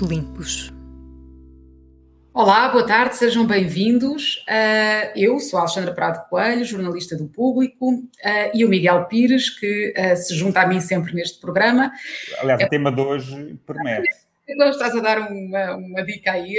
Limpos. Olá, boa tarde, sejam bem-vindos. Uh, eu sou a Alexandra Prado Coelho, jornalista do Público, uh, e o Miguel Pires, que uh, se junta a mim sempre neste programa. Aliás, o tema de hoje promete. Então estás a dar uma, uma dica aí,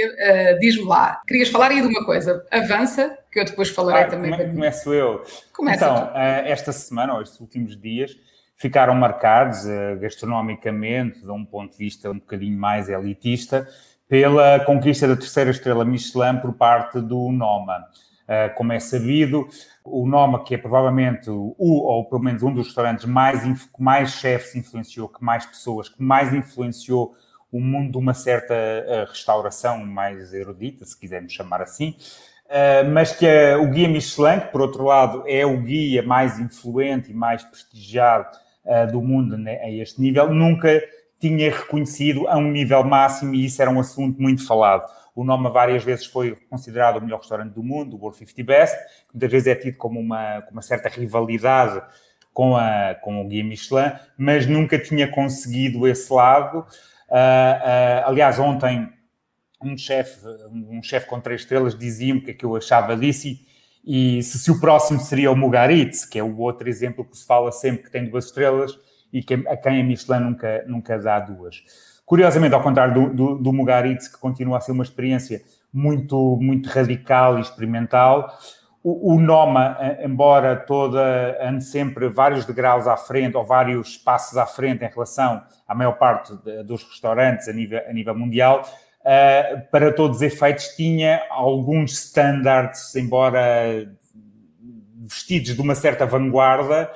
diz-me lá. Querias falar aí de uma coisa, avança, que eu depois falarei ah, também. Come, começo eu. Começa então, esta semana, ou estes últimos dias, ficaram marcados gastronomicamente, de um ponto de vista um bocadinho mais elitista, pela conquista da terceira estrela Michelin por parte do Noma. Uh, como é sabido, o Noma, que é provavelmente o, ou pelo menos um dos restaurantes mais, que mais chefes influenciou, que mais pessoas, que mais influenciou o mundo de uma certa uh, restauração mais erudita, se quisermos chamar assim, mas que o guia Michelin, que por outro lado é o guia mais influente e mais prestigiado do mundo né, a este nível, nunca tinha reconhecido a um nível máximo e isso era um assunto muito falado. O nome várias vezes foi considerado o melhor restaurante do mundo, o World 50 Best, que muitas vezes é tido como uma, uma certa rivalidade com, a, com o Guia Michelin, mas nunca tinha conseguido esse lado. Uh, uh, aliás, ontem um chefe um chef com três estrelas dizia-me o que é que eu achava disso e, e se, se, o próximo seria o Mugaritz, que é o outro exemplo que se fala sempre que tem duas estrelas, e que, a quem a Michelin nunca, nunca dá duas. Curiosamente, ao contrário do, do, do Mugaritz, que continua a ser uma experiência muito, muito radical e experimental, o, o Noma, embora toda ande sempre vários degraus à frente ou vários passos à frente em relação à maior parte de, dos restaurantes a nível, a nível mundial, uh, para todos os efeitos tinha alguns standards, embora vestidos de uma certa vanguarda,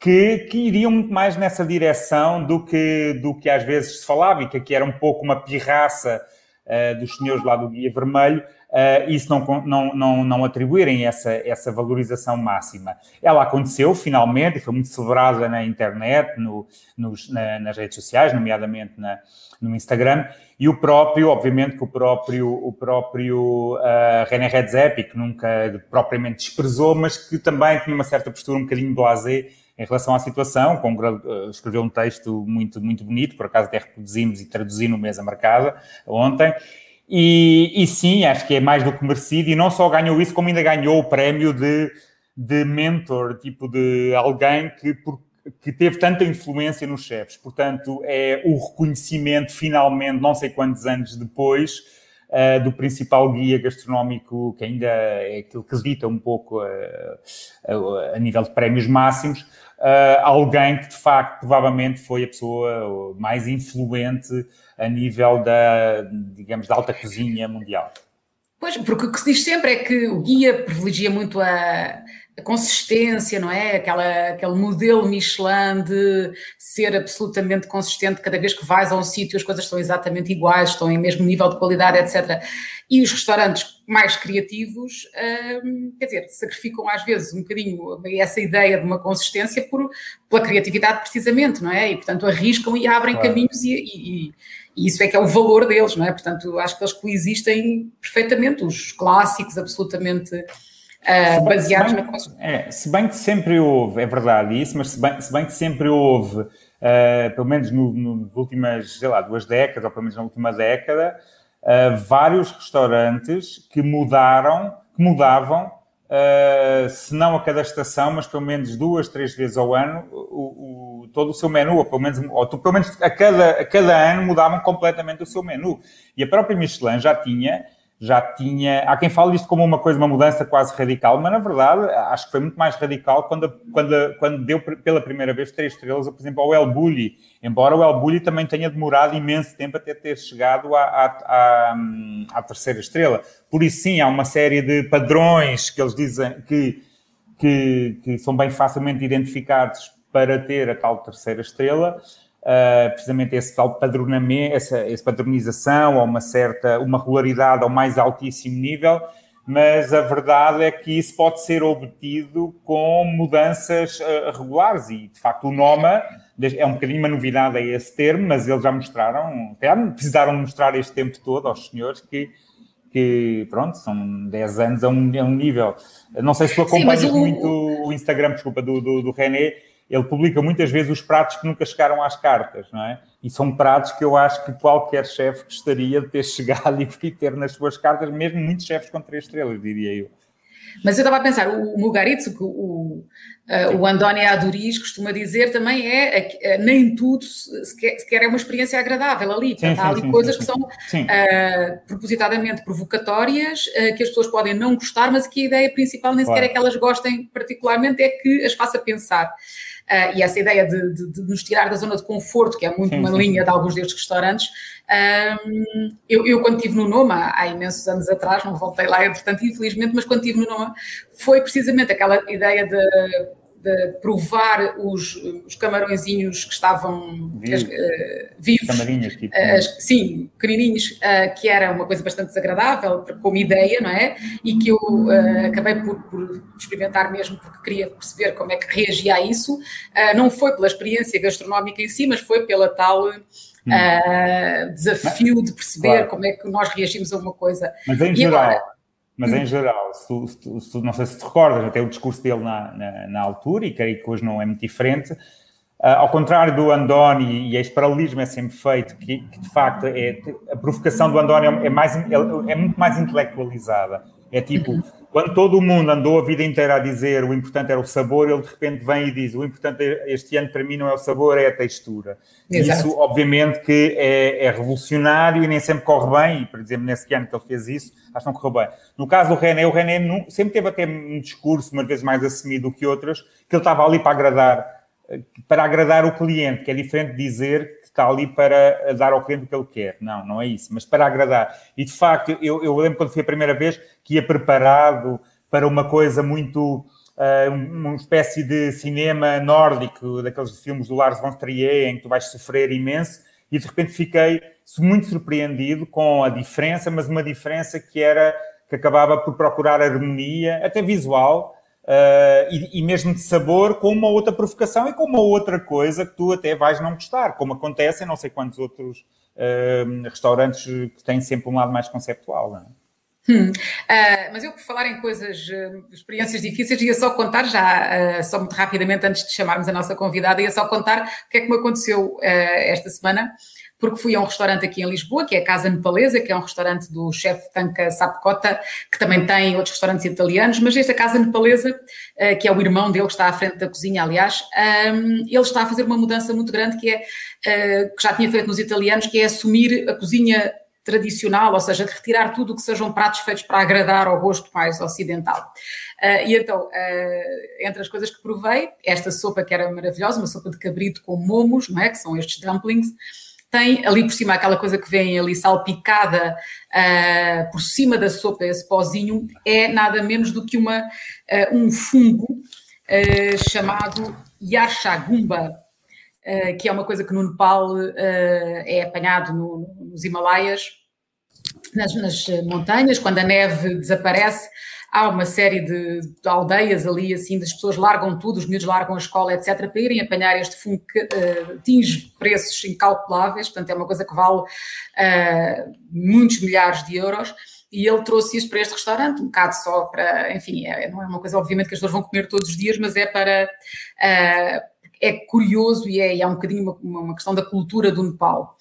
que, que, iriam muito mais nessa direção do que, do que às vezes se falava e que aqui era um pouco uma pirraça uh, dos senhores lá do Guia Vermelho, uh, isso não, não, não, não atribuírem essa, essa valorização máxima. Ela aconteceu finalmente e foi muito celebrada na internet, no, nos, na, nas redes sociais, nomeadamente na, no Instagram, e o próprio, obviamente que o próprio, o próprio uh, René Redzepi, que nunca propriamente desprezou, mas que também tinha uma certa postura um bocadinho blasé em relação à situação, com, uh, escreveu um texto muito, muito bonito, por acaso até reproduzimos e traduzi no Mesa Marcada ontem, e, e, sim, acho que é mais do que merecido, e não só ganhou isso, como ainda ganhou o prémio de, de mentor, tipo de alguém que, por, que teve tanta influência nos chefes. Portanto, é o reconhecimento, finalmente, não sei quantos anos depois, uh, do principal guia gastronómico, que ainda é aquilo que dita um pouco uh, a nível de prémios máximos, uh, alguém que de facto provavelmente foi a pessoa mais influente a nível da, digamos, da alta cozinha mundial. Pois, porque o que se diz sempre é que o guia privilegia muito a, a consistência, não é? Aquela, aquele modelo Michelin de ser absolutamente consistente cada vez que vais a um sítio, as coisas estão exatamente iguais, estão em mesmo nível de qualidade, etc. E os restaurantes mais criativos, hum, quer dizer, sacrificam às vezes um bocadinho essa ideia de uma consistência por, pela criatividade precisamente, não é? E portanto arriscam e abrem claro. caminhos e, e, e, isso é que é o valor deles, não é? Portanto, acho que eles coexistem perfeitamente, os clássicos absolutamente uh, baseados bem, na consistência. É, se bem que sempre houve, é verdade isso, mas se bem, se bem que sempre houve, uh, pelo menos no, no, nas últimas, sei lá, duas décadas, ou pelo menos na última década, uh, vários restaurantes que mudaram, que mudavam, uh, se não a cada estação, mas pelo menos duas, três vezes ao ano, o, o, todo o seu menu, ou pelo menos, ou pelo menos a, cada, a cada ano mudavam completamente o seu menu. E a própria Michelin já tinha já tinha. Há quem fale isto como uma coisa, uma mudança quase radical, mas na verdade acho que foi muito mais radical quando, quando, quando deu pela primeira vez três estrelas, por exemplo, ao El Bulli. Embora o El Bulli também tenha demorado imenso tempo até ter chegado à, à, à, terceira estrela. Por isso, sim, há uma série de padrões que eles dizem que, que, que são bem facilmente identificados para ter a tal terceira estrela uh, precisamente esse tal padronamento, essa, essa padronização ou uma certa, uma regularidade ao mais altíssimo nível, mas a verdade é que isso pode ser obtido com mudanças uh, regulares e, de facto, o NOMA é um bocadinho uma novidade a esse termo, mas eles já mostraram, até precisaram mostrar este tempo todo aos senhores que que, pronto, são 10 anos a um, a um nível. Não sei se tu acompanhas Sim, muito o Instagram, desculpa, do, do, do René, ele publica muitas vezes os pratos que nunca chegaram às cartas, não é? E são pratos que eu acho que qualquer chefe gostaria de ter chegado e ter nas suas cartas, mesmo muitos chefes com três estrelas, diria eu. Mas eu estava a pensar, o, Mugaritsu, o, Uh, o Andónio Aduriz costuma dizer também é, nem tudo sequer, sequer, é uma experiência agradável ali. Sim, há ali sim, coisas sim, que são uh, propositadamente provocatórias, uh, que as pessoas podem não gostar, mas que a ideia principal nem claro. sequer é que elas gostem particularmente, é que as faça pensar. Uh, e essa ideia de, de, de, nos tirar da zona de conforto, que é muito sim, uma sim. linha de alguns destes restaurantes. Um, eu, eu, quando estive no Noma, há imensos anos atrás, não voltei lá, portanto, infelizmente, mas quando estive no Noma, foi precisamente aquela ideia de de provar os, os camarõezinhos que estavam Vivo. uh, vivos. Camarinhas, tipo. Uh, sim, pequenininhos, uh, que era uma coisa bastante desagradável como ideia, não é? E que eu acabei por, por, experimentar mesmo porque queria perceber como é que reagia a isso. não foi pela experiência gastronómica em si, mas foi pela tal. Hum. desafio de perceber claro. como é que nós reagimos a uma coisa. Mas em e geral, agora, mas em geral, se tu, se tu, se tu, não sei se te recordas, até o discurso dele na, na, na altura, e creio que hoje não é muito diferente, uh, ao contrário do Andoni, e este paralelismo é sempre feito, que, que de facto é, a provocação do Andoni é, mais, é, é muito mais intelectualizada. É tipo, quando todo o mundo andou a vida inteira a dizer o importante era o sabor, ele de repente vem e diz o importante este ano para mim não é o sabor, é a textura. Exato. Isso, obviamente, que é, é, revolucionário e nem sempre corre bem, e, por exemplo, nesse ano que ele fez isso, acho que não correu bem. No caso do René, o René sempre teve até um discurso, umas vezes mais assumido do que outras, que ele estava ali para agradar, para agradar o cliente, que é diferente de dizer está ali para dar ao cliente o que ele quer. Não, não é isso, mas para agradar. E de facto, eu, eu lembro quando fui a primeira vez que ia preparado para uma coisa muito. Uh, uma espécie de cinema nórdico, daqueles filmes do Lars von Trier, em que tu vais sofrer imenso, e de repente fiquei muito surpreendido com a diferença, mas uma diferença que era que acabava por procurar harmonia, até visual, Uh, e, e, mesmo de sabor com uma outra provocação e com uma outra coisa que tu até vais não gostar, como acontece em não sei quantos outros uh, restaurantes que têm sempre um lado mais conceptual. Não é? Hum. Uh, mas eu, por falar em coisas, experiências difíceis, ia só contar já, só muito rapidamente, antes de chamarmos a nossa convidada, ia só contar o que é que me aconteceu esta semana porque fui a um restaurante aqui em Lisboa, que é a Casa Nepalesa, que é um restaurante do chefe Tanka Sapcota, que também tem outros restaurantes italianos, mas esta Casa Nepalesa, que é o irmão dele, que está à frente da cozinha, aliás, ehm, ele está a fazer uma mudança muito grande, que é, que já tinha feito nos italianos, que é assumir a cozinha tradicional, ou seja, de retirar tudo o que sejam pratos feitos para agradar ao gosto mais ocidental. Uh, e então, uh, entre as coisas que provei, esta sopa que era maravilhosa, uma sopa de cabrito com momos, não é? que são estes dumplings, tem ali por cima aquela coisa que vem ali salpicada uh, por cima da sopa, esse pozinho, é nada menos do que uma, um fungo chamado Yarshagumba, que é uma coisa que no Nepal é apanhado no, nos Himalaias, nas, nas montanhas, quando a neve desaparece, há uma série de, de, aldeias ali, assim, das pessoas largam tudo, os miúdos largam a escola, etc., para irem apanhar este fungo que uh, atinge preços incalculáveis, portanto é uma coisa que vale uh, muitos milhares de euros, e ele trouxe isso para este restaurante, um bocado só para, enfim, é, não é uma coisa obviamente que as pessoas vão comer todos os dias, mas é para... Uh, é curioso e é, é um bocadinho uma, uma, questão da cultura do Nepal.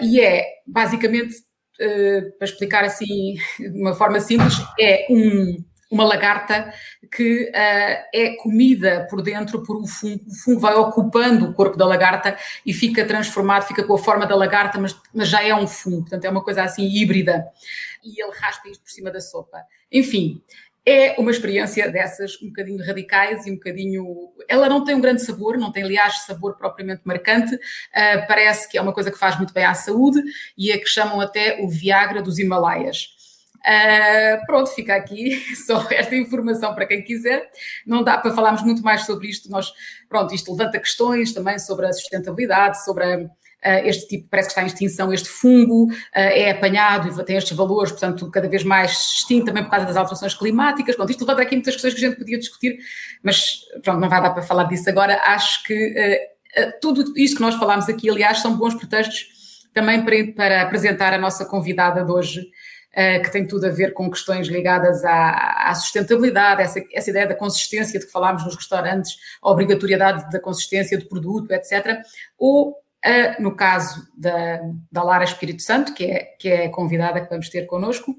e é, basicamente, uh, para explicar assim de uma forma simples, é um, uma lagarta que uh, é comida por dentro por um fungo. O fungo vai ocupando o corpo da lagarta e fica transformado, fica com a forma da lagarta, mas, mas já é um fungo. Portanto, é uma coisa assim híbrida. E ele raspa isto por cima da sopa. Enfim, é uma experiência dessas um bocadinho radicais e um bocadinho. Ela não tem um grande sabor, não tem, aliás, sabor propriamente marcante. Uh, parece que é uma coisa que faz muito bem à saúde e é que chamam até o Viagra dos Himalaias. Uh, pronto, fica aqui só esta informação para quem quiser. Não dá para falarmos muito mais sobre isto. Nós, pronto, isto levanta questões também sobre a sustentabilidade, sobre a este tipo parece que está em extinção, este fungo eh, é apanhado e tem estes valores, portanto, cada vez mais extinto também por causa das alterações climáticas. Pronto, isto levanta aqui muitas questões que a gente podia discutir, mas pronto, não vai dar para falar disso agora. Acho que uh, tudo isto que nós falámos aqui, aliás, são bons pretextos também para, para apresentar a nossa convidada de hoje, que tem tudo a ver com questões ligadas à, à sustentabilidade, essa, essa, ideia da consistência de que falámos nos restaurantes, a obrigatoriedade da consistência do produto, etc. Ou, uh, no caso da, da Lara Espírito Santo, que é, que é a convidada que vamos ter connosco.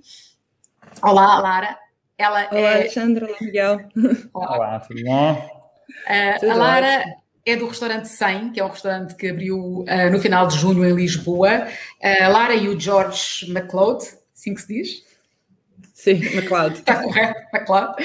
Olá, Lara. Ela Olá, é... Alexandra. Olá, Miguel. Olá, Olá tudo bom? Uh, a Lara ótimo. é do restaurante 100, que é um restaurante que abriu uh, no final de junho em Lisboa. Uh, a Lara e o George McLeod, assim que se diz? Sim, McLeod. Está correto, McLeod,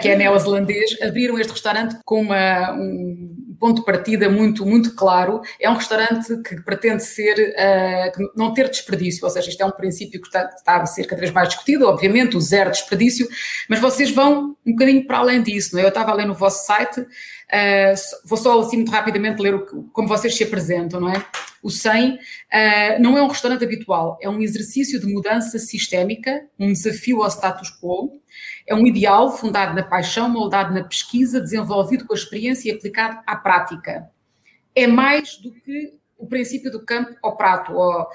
que é neozelandês, abriram este restaurante com uma, um ponto de partida muito, muito claro. É um restaurante que pretende ser, uh, não ter desperdício, ou seja, isto é um princípio que está, está, a ser cada vez mais discutido, obviamente, o zero desperdício, mas vocês vão um bocadinho para além disso, não é? Eu estava a ler no vosso site Uh, vou só assim muito rapidamente ler o como vocês se apresentam, não é? O 100 uh, ah, não é um restaurante habitual, é um exercício de mudança sistémica, um desafio ao status quo, é um ideal fundado na paixão, moldado na pesquisa, desenvolvido com a experiência e aplicado à prática. É mais do que o princípio do campo ao prato, ou, uh,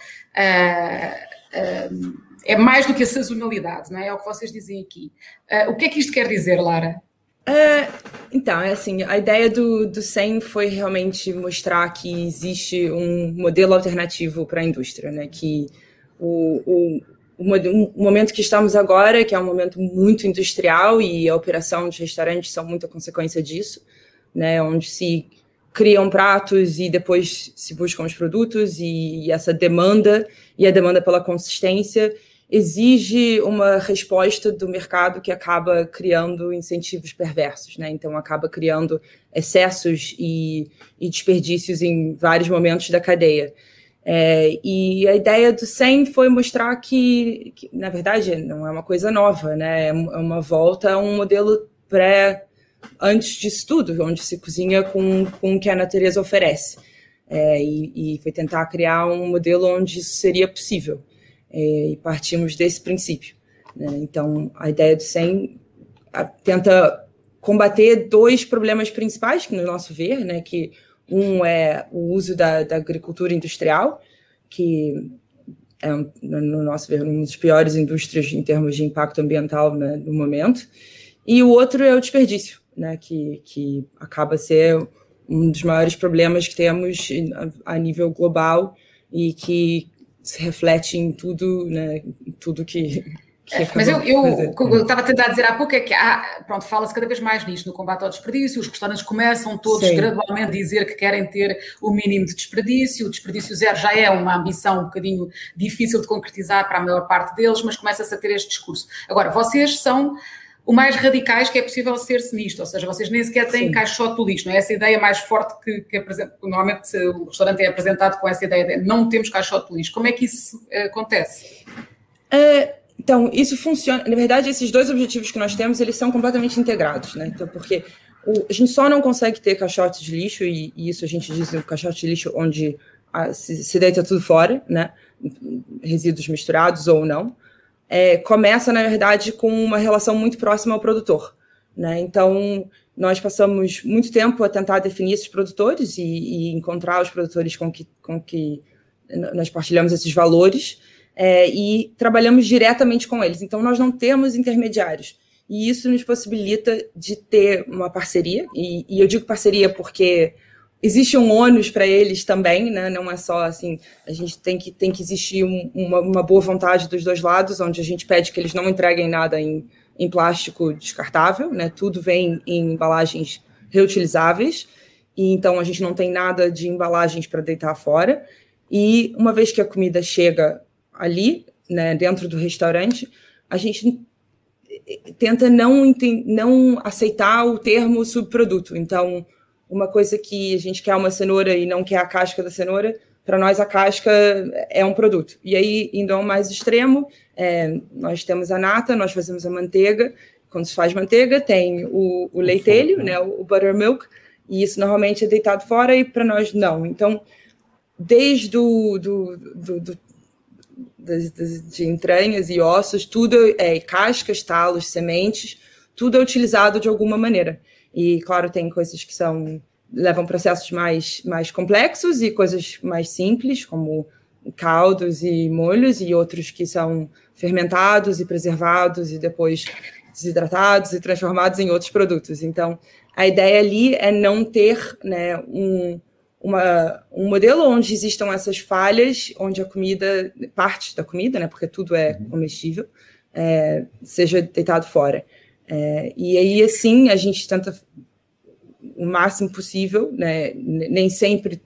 é mais do que a sazonalidade, não é? É o que vocês dizem aqui. o que é que isto quer dizer, Lara? Então, é assim, a ideia do, do SEM foi realmente mostrar que existe um modelo alternativo para a indústria, né? Que o, o, o, momento que estamos agora, que é um momento muito industrial e a operação de restaurantes são muita consequência disso, né? Onde se criam pratos e depois se buscam os produtos e, e essa demanda e a demanda pela consistência exige uma resposta do mercado que acaba criando incentivos perversos, né? Então acaba criando excessos e, e desperdícios em vários momentos da cadeia. É, e a ideia do SEM foi mostrar que, que, na verdade, não é uma coisa nova, né? É, é uma volta a um modelo pré antes disso tudo, onde se cozinha com, com o que a natureza oferece. É, e, e foi tentar criar um modelo onde isso seria possível é, e partimos desse princípio. Né? Então, a ideia do SEM tenta combater dois problemas principais, que no nosso ver, né, que um é o uso da, da agricultura industrial, que é, no nosso ver, uma das piores indústrias em termos de impacto ambiental né, no momento, e o outro é o desperdício, né, que, que acaba ser um dos maiores problemas que temos a, nível global e que se reflete em tudo, né, em tudo que, mas eu, eu, eu estava a tentar dizer há pouco é que há, pronto, fala-se cada vez mais nisto no combate ao desperdício, os restaurantes começam todos Sim. gradualmente a dizer que querem ter o mínimo de desperdício, o desperdício zero já é uma ambição um bocadinho difícil de concretizar para a maior parte deles, mas começa-se a ter este discurso. Agora, vocês são o mais radicais que é possível ser-se nisto, ou seja, vocês nem sequer têm Sim. caixote do lixo, não é essa ideia mais forte que, que normalmente o restaurante é apresentado com essa ideia de não temos caixote do lixo. Como é que isso uh, acontece? Uh, então, isso funciona. Na verdade, esses dois objetivos que nós temos, eles são completamente integrados, né? Então, porque o, a gente só não consegue ter caixotes de lixo, e, e isso a gente diz um caixote de lixo onde a, se, se deita tudo fora, né? Resíduos misturados ou não é, começa, na verdade, com uma relação muito próxima ao produtor. Né? Então, nós passamos muito tempo a tentar definir esses produtores e, e encontrar os produtores com que, com que nós partilhamos esses valores é, e trabalhamos diretamente com eles. Então, nós não temos intermediários. E isso nos possibilita de ter uma parceria, e, e eu digo parceria porque existe um ônus para eles também, né? Não é só assim, a gente tem que, tem que existir um, uma, uma, boa vontade dos dois lados, onde a gente pede que eles não entreguem nada em, em plástico descartável, né? Tudo vem em embalagens reutilizáveis, e então a gente não tem nada de embalagens para deitar fora. E uma vez que a comida chega ali, né, dentro do restaurante, a gente tenta não, não aceitar o termo subproduto. Então, uma coisa que a gente quer uma cenoura e não quer a casca da cenoura, para nós a casca é um produto. E aí, indo ao mais extremo, é, nós temos a nata, nós fazemos a manteiga. Quando se faz manteiga, tem o, o leitelho, né, o, o buttermilk, e isso normalmente é deitado fora e para nós não. Então, desde do, do, do, do de entranhas e ossos, tudo é cascas, talos, sementes, tudo é utilizado de alguma maneira. E, claro, tem coisas que são levam processos mais, mais complexos e coisas mais simples, como caldos e molhos, e outros que são fermentados e preservados e depois desidratados e transformados em outros produtos. Então, a ideia ali é não ter né, um, uma, um modelo onde existam essas falhas, onde a comida, parte da comida, né, porque tudo é uhum. comestível, é, seja deitado fora. É, e aí, assim, a gente tenta o máximo possível, né, nem sempre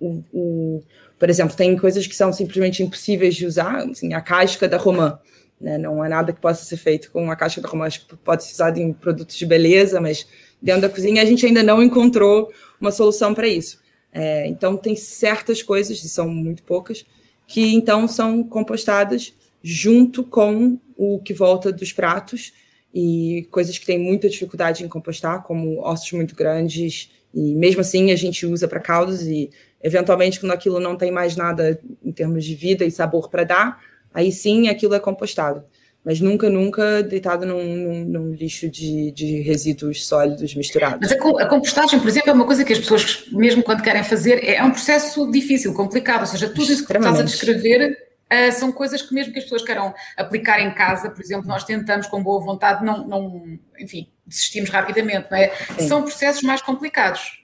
o, o, por exemplo, tem coisas que são simplesmente impossíveis de usar, assim, a casca da romã, né, não é nada que possa ser feito com a casca da romã, acho que pode ser usado em produtos de beleza, mas dentro da cozinha a gente ainda não encontrou uma solução para isso. É, então, tem certas coisas, e são muito poucas, que então são compostadas junto com o que volta dos pratos e coisas que têm muita dificuldade em compostar, como ossos muito grandes, e mesmo assim a gente usa para caldos e eventualmente quando aquilo não tem mais nada em termos de vida e sabor para dar, aí sim aquilo é compostado mas nunca, nunca deitado num, num, num lixo de, de, resíduos sólidos misturados. Mas a, compostagem, por exemplo, é uma coisa que as pessoas, mesmo quando querem fazer, é, é um processo difícil, complicado, ou seja, tudo isso que estás a descrever uh, são coisas que mesmo que as pessoas queiram aplicar em casa, por exemplo, nós tentamos com boa vontade, não, não enfim, desistimos rapidamente, não é? Sim. São processos mais complicados.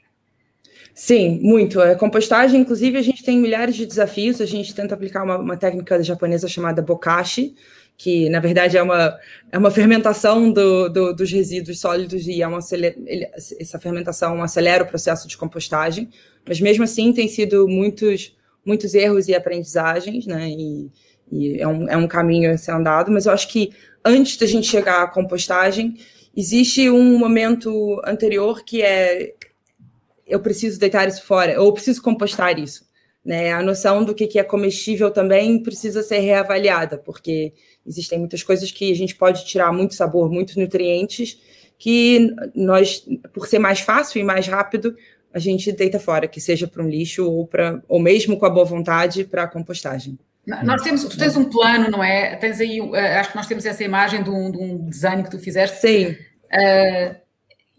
Sim, muito. A compostagem, inclusive, a gente tem milhares de desafios. A gente tenta aplicar uma, uma técnica japonesa chamada bokashi, que na verdade é uma, é uma fermentação do, do, dos resíduos sólidos e é uma essa fermentação acelera o processo de compostagem, mas mesmo assim tem sido muitos, muitos erros e aprendizagens, né? E, e é, um, é um caminho a ser andado, mas eu acho que antes da gente chegar à compostagem, existe um momento anterior que é eu preciso deitar isso fora, ou preciso compostar isso. Né? A noção do que é comestível também precisa ser reavaliada, porque existem muitas coisas que a gente pode tirar muito sabor, muitos nutrientes, que nós, por ser mais fácil e mais rápido, a gente deita fora, que seja para um lixo ou, para, ou mesmo com a boa vontade para a compostagem. Nós temos, tu tens um plano, não é? Tens aí, eh, acho que nós temos essa imagem de um, de um desenho que tu fizeste. Sim. Uh,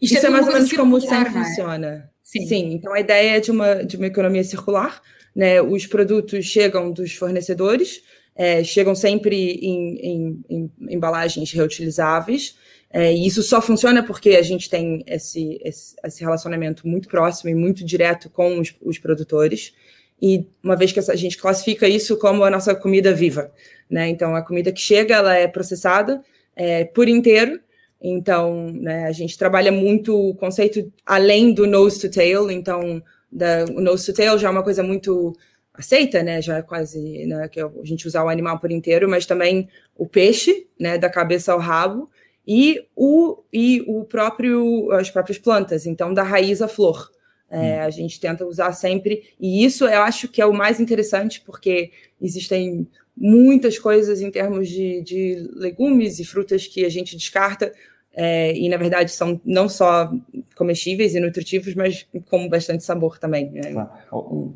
isto Isso é, é mais ou menos como o SEM é? funciona. Sim. Sim. Então a ideia é de uma, de uma economia circular, né? Os produtos chegam dos fornecedores, é, chegam sempre em, em, em embalagens reutilizáveis. É, e isso só funciona porque a gente tem esse, esse, esse relacionamento muito próximo e muito direto com os, os, produtores. E uma vez que a gente classifica isso como a nossa comida viva, né? Então, a comida que chega, ela é processada é, por inteiro. Então, né, a gente trabalha muito o conceito além do nose to tail. Então, da, o nose to tail já é uma coisa muito aceita, né? Já é quase, né? Que é a gente usar o animal por inteiro, mas também o peixe, né? Da cabeça ao rabo e o e o próprio as próprias plantas, então da raiz à flor. É, hum. A gente tenta usar sempre e isso eu acho que é o mais interessante porque existem muitas coisas em termos de, de legumes e frutas que a gente descarta é, e na verdade são não só comestíveis e nutritivos, mas com bastante sabor também. Né? Claro.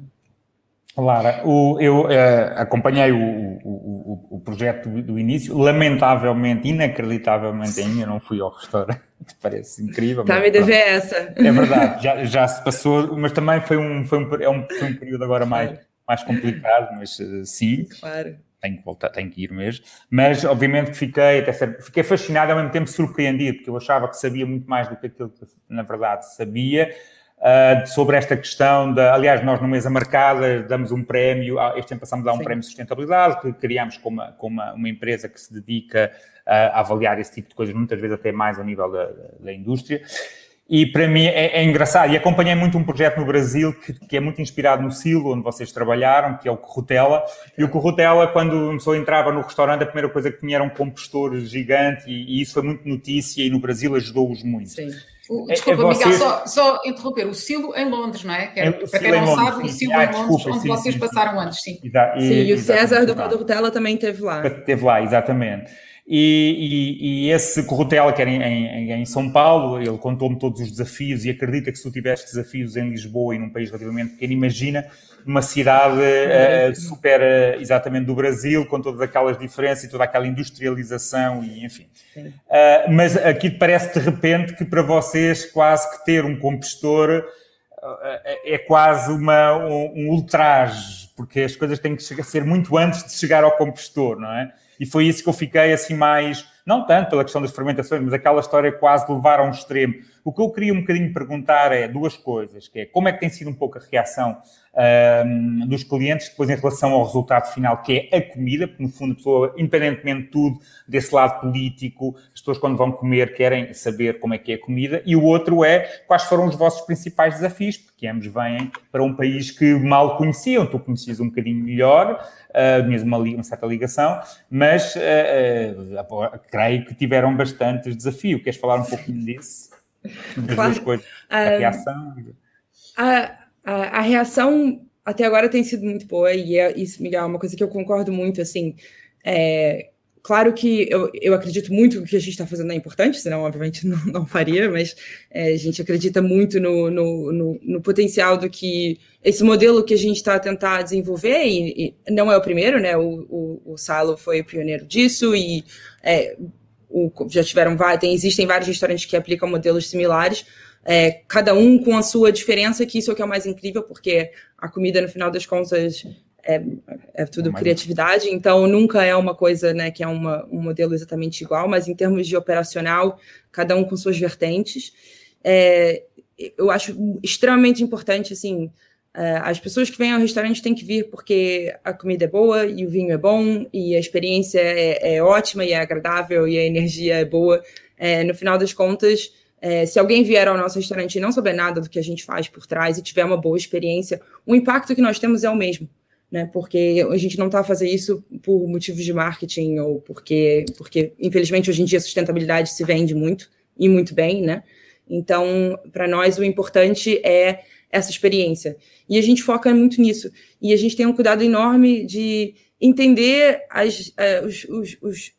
Lara, o, eu uh, acompanhei o, o, o, projeto do, do, início, lamentavelmente, inacreditavelmente ainda não fui ao restaurante, parece incrível. Está a me dever essa. É verdade, já, já se passou, mas também foi um, foi um, é um, foi um período agora mais, mais complicado, mas uh, sim. Claro. Tenho que voltar, tenho que ir mesmo. Mas, obviamente, que fiquei, até, fiquei fascinado e ao mesmo tempo surpreendido, porque eu achava que sabia muito mais do que aquilo que, na verdade, sabia uh, sobre esta questão da. Aliás, nós no Mesa Marcada damos um prémio, este ano passamos a um Sim. prémio de sustentabilidade que criamos com uma, com uma, uma empresa que se dedica uh, a avaliar esse tipo de coisas, muitas vezes até mais ao nível da, da indústria. E para mim é, é, engraçado. E acompanhei muito um projeto no Brasil que, que, é muito inspirado no silo onde vocês trabalharam, que é o Corrutela. E o Corrutela, quando a pessoa entrava no restaurante, a primeira coisa que tinha era um compostor gigante, e, e isso foi muito notícia, e no Brasil ajudou-os muito. Sim. O, é, desculpa, é, Miguel, só, só, interromper. O Silo em Londres, não é? Que é, para quem não sabe, o Silo ah, em Londres, desculpa, onde sim, vocês sim, passaram antes, sim. Exa sim, e, o César do Corrutela também esteve lá. Esteve lá, exatamente. E, e, e, esse Corrutela, que era em, em, em São Paulo, ele contou-me todos os desafios e acredita que se tu tivesse desafios em Lisboa e num país relativamente pequeno, imagina uma cidade uh, super, uh, exatamente, do Brasil, com todas aquelas diferenças e toda aquela industrialização e enfim. Uh, mas aqui parece de repente que para vocês quase que ter um compostor é quase uma, um, um ultraje porque as coisas têm que ser muito antes de chegar ao compostor, não é? E foi isso que eu fiquei assim mais, não tanto pela questão das fermentações, mas aquela história quase de levar a um extremo. O que eu queria um bocadinho perguntar é duas coisas, que é como é que tem sido um pouco a reação um, dos clientes depois em relação ao resultado final, que é a comida, porque no fundo a pessoa, independentemente de tudo, desse lado político, as pessoas quando vão comer querem saber como é que é a comida, e o outro é quais foram os vossos principais desafios, porque ambos vêm para um país que mal conheciam, tu conhecias um bocadinho melhor, uh, mesmo uma, uma certa ligação, mas uh, uh, creio que tiveram bastantes desafios. Queres falar um pouquinho disso? Claro. duas coisas, a reação? A, a, a, reação até agora tem sido muito boa, e é, isso, Miguel, é uma coisa que eu concordo muito, assim, é, Claro que eu, eu acredito muito que o que a gente está fazendo é importante, senão, obviamente, não, não faria, mas é, a gente acredita muito no, no, no, no, potencial do que esse modelo que a gente está a tentar desenvolver, e, e, não é o primeiro, né? O, o, o Salo foi o pioneiro disso, e é, o, já tiveram tem, existem vários restaurantes que aplicam modelos similares, é, cada um com a sua diferença, que isso é o que é o mais incrível, porque a comida, no final das contas, é, é tudo mas... criatividade, então nunca é uma coisa né, que é uma, um modelo exatamente igual, mas em termos de operacional, cada um com suas vertentes. É, eu acho extremamente importante, assim, é, as pessoas que vêm ao restaurante têm que vir porque a comida é boa e o vinho é bom e a experiência é, é ótima e é agradável e a energia é boa. É, no final das contas, é, se alguém vier ao nosso restaurante e não souber nada do que a gente faz por trás e tiver uma boa experiência, o impacto que nós temos é o mesmo né? Porque a gente não está a fazer isso por motivos de marketing ou porque, porque infelizmente hoje em dia a sustentabilidade se vende muito e muito bem, né? Então, para nós o importante é essa experiência. E a gente foca muito nisso. E a gente tem um cuidado enorme de entender as, uh, os, os, os,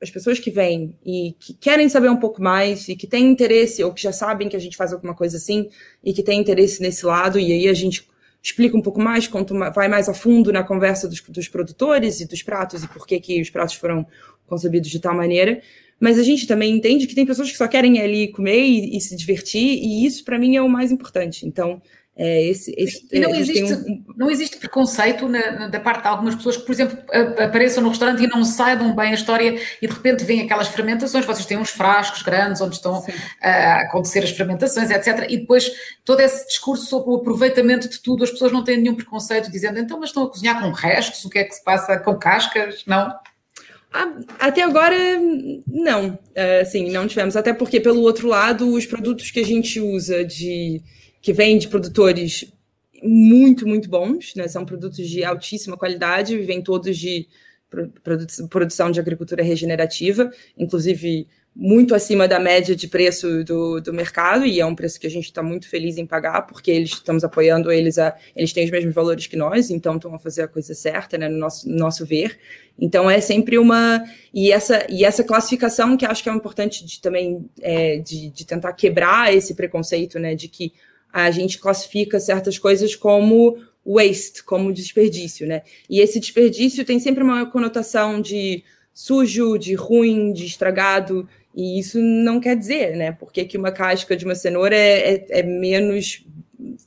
as pessoas que vêm e que querem saber um pouco mais e que têm interesse, ou que já sabem que a gente faz alguma coisa assim e que têm interesse nesse lado, e aí a gente explica um pouco mais, conta uma, vai mais a fundo na conversa dos, dos, produtores e dos pratos e por que, que os pratos foram concebidos de tal maneira. Mas a gente também entende que tem pessoas que só querem ali comer e, e se divertir, e isso para mim é o mais importante. Então, é, esse, esse, e não, existe, um... não existe preconceito na, na, da parte de algumas pessoas que, por exemplo, apareçam no restaurante e não saibam bem a história e de repente vêm aquelas fermentações, vocês têm uns frascos grandes onde estão Sim. a acontecer as fermentações, etc. E depois todo esse discurso sobre o aproveitamento de tudo, as pessoas não têm nenhum preconceito dizendo então, mas estão a cozinhar com restos, o que é que se passa com cascas? Não? Ah, até agora, não. Assim, não tivemos. Até porque, pelo outro lado, os produtos que a gente usa de que vem de produtores muito, muito bons, né? São produtos de altíssima qualidade, vêm todos de produção de agricultura regenerativa, inclusive muito acima da média de preço do, do mercado, e é um preço que a gente está muito feliz em pagar, porque eles estamos apoiando eles a eles têm os mesmos valores que nós, então estão a fazer a coisa certa, né, no nosso, no nosso ver. Então é sempre uma. E essa, e essa classificação que acho que é importante de, também é, de, de tentar quebrar esse preconceito, né? De que a gente classifica certas coisas como waste, como desperdício, né? E esse desperdício tem sempre uma conotação de sujo, de ruim, de estragado, e isso não quer dizer, né? Porque que uma casca de uma cenoura é, é, é menos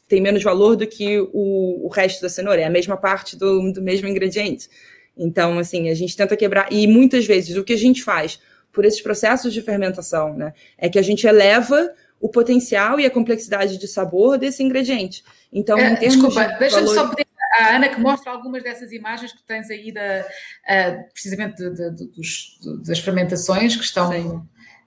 tem menos valor do que o, o, resto da cenoura, é a mesma parte do, do mesmo ingrediente. Então, assim, a gente tenta quebrar, e muitas vezes o que a gente faz por esses processos de fermentação, né, é que a gente eleva o potencial e a complexidade de sabor desse ingrediente. Então, é, desculpa, de deixa-me valor... só pedir à Ana que mostre algumas dessas imagens que tens aí da, uh, precisamente de, de, de, dos, das fermentações que estão,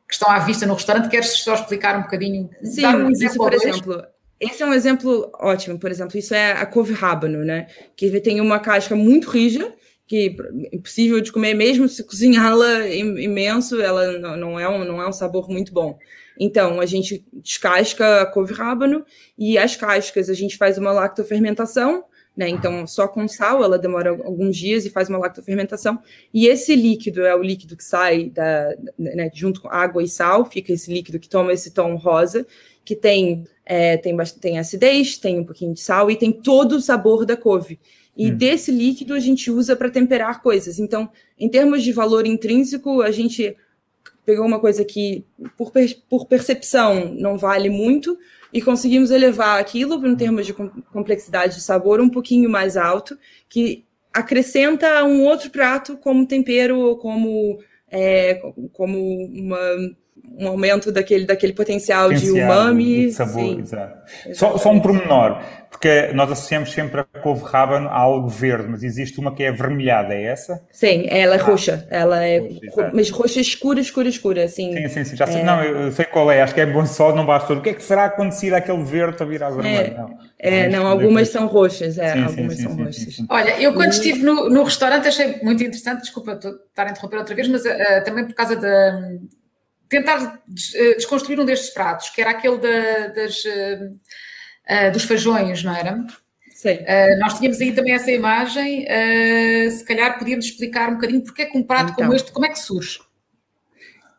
que estão à vista no restaurante. Queres só explicar um bocadinho? Sim, um exemplo, isso, por exemplo, esse é um exemplo ótimo, por exemplo, isso é a couve rábano, né? Que tem uma casca muito rija, que é impossível de comer mesmo se cozinhá-la imenso, ela não é um, não é um sabor muito bom. Então, a gente descasca a couve rábano e as cascas a gente faz uma lactofermentação, né? Então, só com sal, ela demora alguns dias e faz uma lactofermentação. E esse líquido é o líquido que sai da, né, junto com água e sal, fica esse líquido que toma esse tom rosa, que tem, é, tem, tem acidez, tem um pouquinho de sal e tem todo o sabor da couve. E hum. desse líquido a gente usa para temperar coisas. Então, em termos de valor intrínseco, a gente pegou uma coisa que, por, por percepção, não vale muito, e conseguimos elevar aquilo, em termos de complexidade de sabor, um pouquinho mais alto, que acrescenta um outro prato como tempero ou como, é, como uma um aumento daquele, daquele potencial, potencial de umami. De sabor, exato. Só, só um pormenor, porque nós associamos sempre a couve rábano a algo verde, mas existe uma que é avermelhada, é essa? Sim, ela é ah, roxa, ela é, roxa, mas roxa escura, escura, escura, assim. Sim, sim, sim já sei, é... não, eu sei qual é, acho que é bom só, não basta o que é que será acontecido àquele verde a virar vermelho? É, não, é, não algumas são roxas, é, sim, algumas sim, são sim, roxas. Olha, eu quando estive no, no restaurante achei muito interessante, desculpa estar a interromper outra vez, mas uh, também por causa da tentar eh, desconstruir um destes pratos, que era aquele da, das, uh, dos feijões, não era? Uh, nós tínhamos aí também essa imagem, uh, se calhar podíamos explicar um bocadinho porque é que um prato então, como este, como é que surge?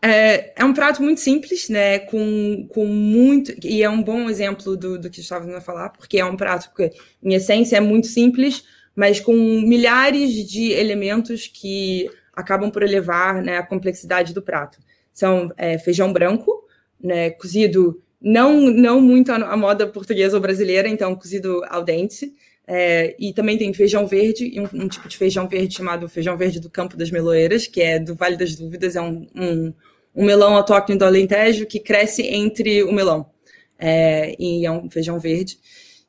É, é, um prato muito simples, né? Com, com muito. E é um bom exemplo do, do que estávamos a falar, porque é um prato que, em essência, é muito simples, mas com milhares de elementos que acabam por elevar né, a complexidade do prato são é, feijão branco, né, cozido não, não muito à moda portuguesa ou brasileira, então cozido al dente. É, e também tem feijão verde, um, um, tipo de feijão verde chamado feijão verde do Campo das Meloeiras, que é do Vale das Dúvidas, é um, um, um melão autóctone do Alentejo que cresce entre o melão. É, e é um feijão verde.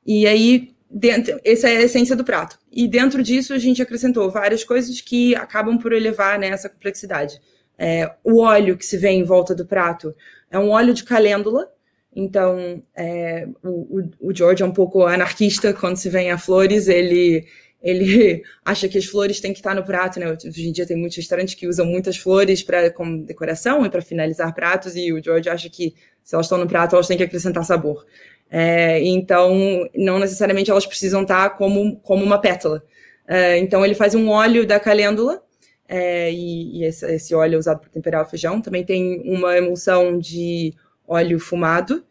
E aí, dentro, essa é a essência do prato. E dentro disso, a gente acrescentou várias coisas que acabam por elevar né, essa complexidade. É, o óleo que se vê em volta do prato é um óleo de calêndula. Então, é, o, o, George é um pouco anarquista quando se vem a flores. Ele, ele acha que as flores têm que estar no prato. Né? Hoje em dia tem muitos restaurantes que usam muitas flores para como decoração e para finalizar pratos. E o George acha que se elas estão no prato, elas têm que acrescentar sabor. É, então, não necessariamente elas precisam estar como, como uma pétala. É, então, ele faz um óleo da calêndula é, e, e esse, esse, óleo é usado para temperar o feijão. Também tem uma emulsão de óleo fumado.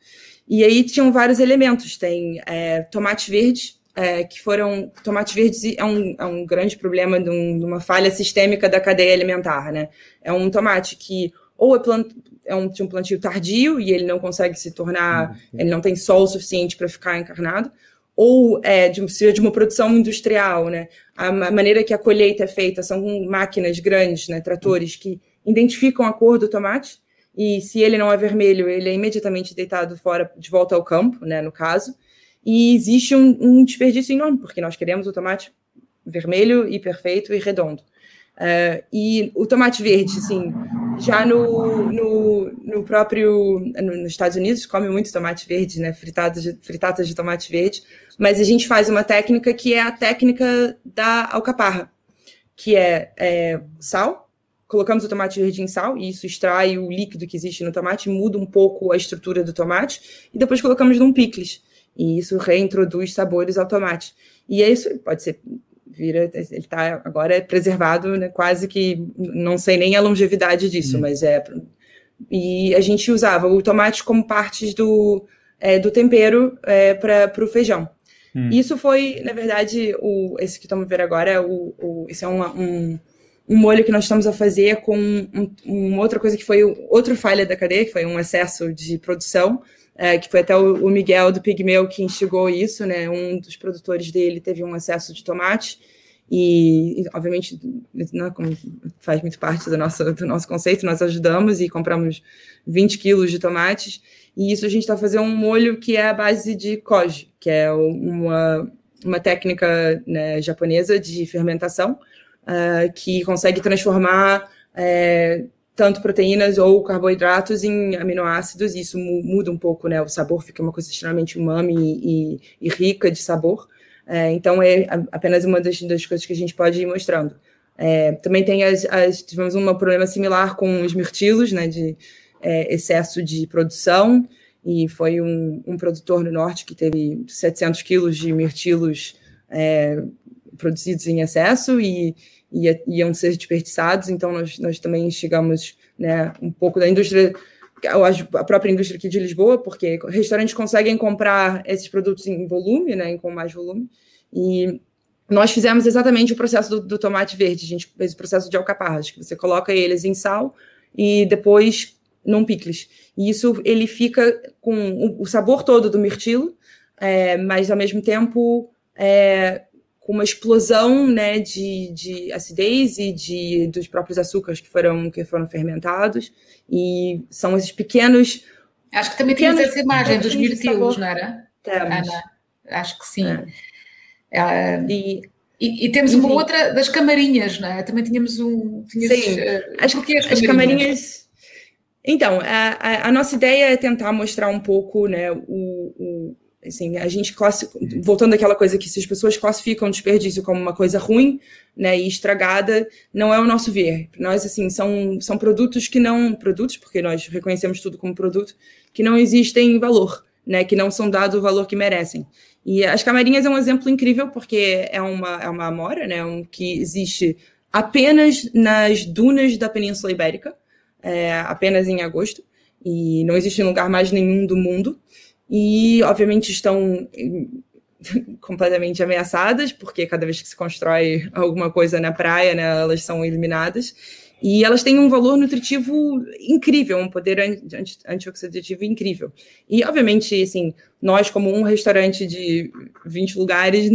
E aí tinham vários elementos. Tem é, tomate verde, é, que foram. Tomate verde é um, é um grande problema de, um, de, uma falha sistêmica da cadeia alimentar, né? É um tomate que ou é, plant, é um, de um plantio tardio e ele não consegue se tornar, uhum. ele não tem sol suficiente para ficar encarnado, ou é, de, de uma produção industrial, né? A maneira que a colheita é feita são máquinas grandes, né, tratores, que identificam a cor do tomate, e se ele não é vermelho, ele é imediatamente deitado fora, de volta ao campo, né, no caso. E existe um, um desperdício enorme, porque nós queremos o tomate vermelho e perfeito e redondo. Uh, e o tomate verde, assim, já no, no, no próprio. No, nos Estados Unidos, come muito tomate verde, né? Fritadas de, fritadas de tomate verde. Mas a gente faz uma técnica que é a técnica da alcaparra, que é, é sal, colocamos o tomate verde em sal, e isso extrai o líquido que existe no tomate, muda um pouco a estrutura do tomate, e depois colocamos num picles. E isso reintroduz sabores ao tomate. E é isso, pode ser vira, ele está agora é preservado, né, quase que não sei nem a longevidade disso, hum. mas é e a gente usava o tomate como partes do, é, do tempero é, para o feijão. Hum. Isso foi, na verdade, o, esse que estamos ver agora, é o, o, esse é um, um, um, molho que nós estamos a fazer com um, outra coisa que foi outra falha da cadeia, que foi um excesso de produção, é, que foi até o, o, Miguel do Pigmeu que instigou isso, né? Um dos produtores dele teve um excesso de tomate e, e obviamente, né, como faz muito parte do nosso, do nosso conceito, nós ajudamos e compramos 20 quilos de tomates, e isso a gente está fazendo um molho que é a base de koji, que é uma, uma técnica né, japonesa de fermentação, uh, que consegue transformar é, tanto proteínas ou carboidratos em aminoácidos, e isso muda um pouco, né? O sabor fica uma coisa extremamente umami e, e, e rica de sabor. É, então, é apenas uma das, das, coisas que a gente pode ir mostrando. É, também tem as, as, tivemos um problema similar com os mirtilos, né? De excesso de produção, e foi um, um, produtor no norte que teve 700 quilos de mirtilos produzidos em excesso, e ia, iam ser desperdiçados, então nós, nós também chegamos né, um pouco da indústria, a própria indústria aqui de Lisboa, porque restaurantes conseguem comprar esses produtos em volume, né, com mais volume, e nós fizemos exatamente o processo do, do tomate verde, a gente fez o processo de alcaparras, que você coloca eles em sal, e depois num picles. E isso ele fica com o sabor todo do mirtilo, é, mas ao mesmo tempo é, com uma explosão né, de, de acidez e de, dos próprios açúcares que foram, que foram fermentados. E são esses pequenos. Acho que também tínhamos essa imagem dos mirtilos, não era? Temos. Ana, acho que sim. É. e, e, e, temos uma outra das camarinhas, não é? Também tínhamos um. Sim, uh, as, as camarinhas? As camarinhas então, a, a, a, nossa ideia é tentar mostrar um pouco, né, o, o assim, a gente classifica, voltando àquela coisa que se as pessoas classificam desperdício como uma coisa ruim, né, e estragada, não é o nosso ver. Nós, assim, são, são produtos que não, produtos, porque nós reconhecemos tudo como produto, que não existem valor, né, que não são dados o valor que merecem. E as camarinhas é um exemplo incrível, porque é uma, é uma amora, né, um, que existe apenas nas dunas da Península Ibérica, é, apenas em agosto, e não existe em lugar mais nenhum do mundo. E, obviamente, estão completamente ameaçadas, porque cada vez que se constrói alguma coisa na praia, né, elas são eliminadas. E elas têm um valor nutritivo incrível, um poder anti antioxidativo incrível. E, obviamente, assim, nós, como um restaurante de 20 lugares,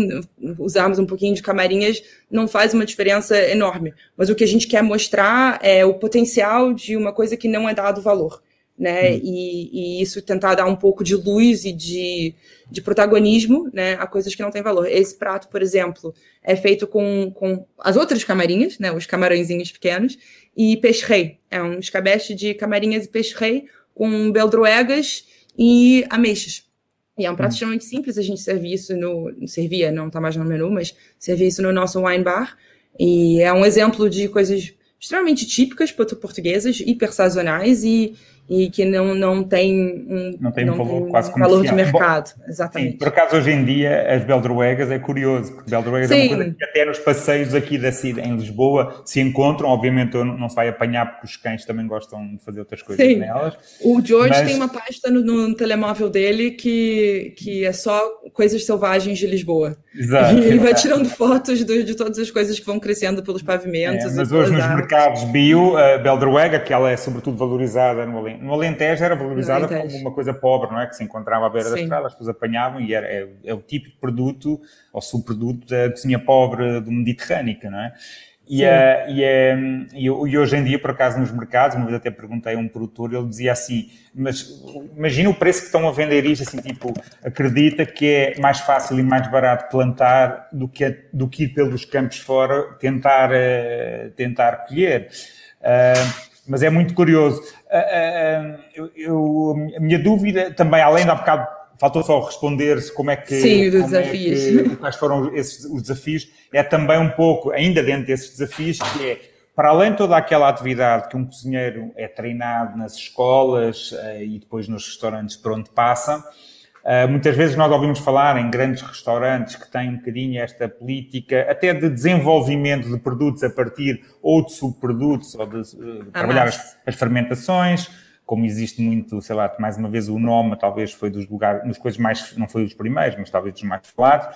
usarmos um pouquinho de camarinhas não faz uma diferença enorme. Mas o que a gente quer mostrar é o potencial de uma coisa que não é dado valor. Né? Hum. E, e, isso tentar dar um pouco de luz e de, de protagonismo né, a coisas que não têm valor. Esse prato, por exemplo, é feito com, com as outras camarinhas, né, os camarõezinhos pequenos, e peixe-rei. É um escabeche de camarinhas e peixe-rei com beldroegas e ameixas. E é um prato hum. extremamente simples, a gente serve isso no... Servia, não está mais no menu, mas servia isso no nosso wine bar. E é um exemplo de coisas extremamente típicas portuguesas, hiper sazonais e e que não, não tem um não tem não valor tem quase valor de mercado. Bom, Exatamente. Sim, por acaso, hoje em dia, as beldroegas é curioso, porque beldroegas sim. é uma coisa que até nos passeios aqui da cidade, em Lisboa, se encontram. Obviamente, não se vai apanhar, porque os cães também gostam de fazer outras coisas sim. nelas. O George mas... tem uma pasta no, no, telemóvel dele que, que é só coisas selvagens de Lisboa. Exato. E ele vai tirando fotos de, de todas as coisas que vão crescendo pelos pavimentos. É, mas hoje nos mercados bio, a beldroega, que ela é sobretudo valorizada no no Alentejo era valorizada como uma coisa pobre, não é? Que se encontrava à beira Sim. da estrada, as pessoas apanhavam e era, é, é, o típico produto ou subproduto da cozinha pobre do Mediterrâneo, não é? E, é, e, é, e, hoje em dia, por acaso, nos mercados, uma vez até perguntei a um produtor, ele dizia assim, mas imagina o preço que estão a vender isto, assim, tipo, acredita que é mais fácil e mais barato plantar do que, do que ir pelos campos fora tentar, uh, tentar colher. Uh, mas é muito curioso. Uh, uh, eu, eu, a minha dúvida também, além de há bocado, faltou só responder-se como é que. Sim, os desafios. É que, quais foram esses, os desafios, é também um pouco, ainda dentro desses desafios, que é. Para além de toda aquela atividade que um cozinheiro é treinado nas escolas e depois nos restaurantes por onde passa, Uh, muitas vezes nós ouvimos falar em grandes restaurantes que têm um bocadinho esta política, até de desenvolvimento de produtos a partir ou de subprodutos, ou de uh, trabalhar as, as, fermentações, como existe muito, sei lá, mais uma vez o nome talvez foi dos lugares, nos coisas mais, não foi dos primeiros, mas talvez dos mais falados.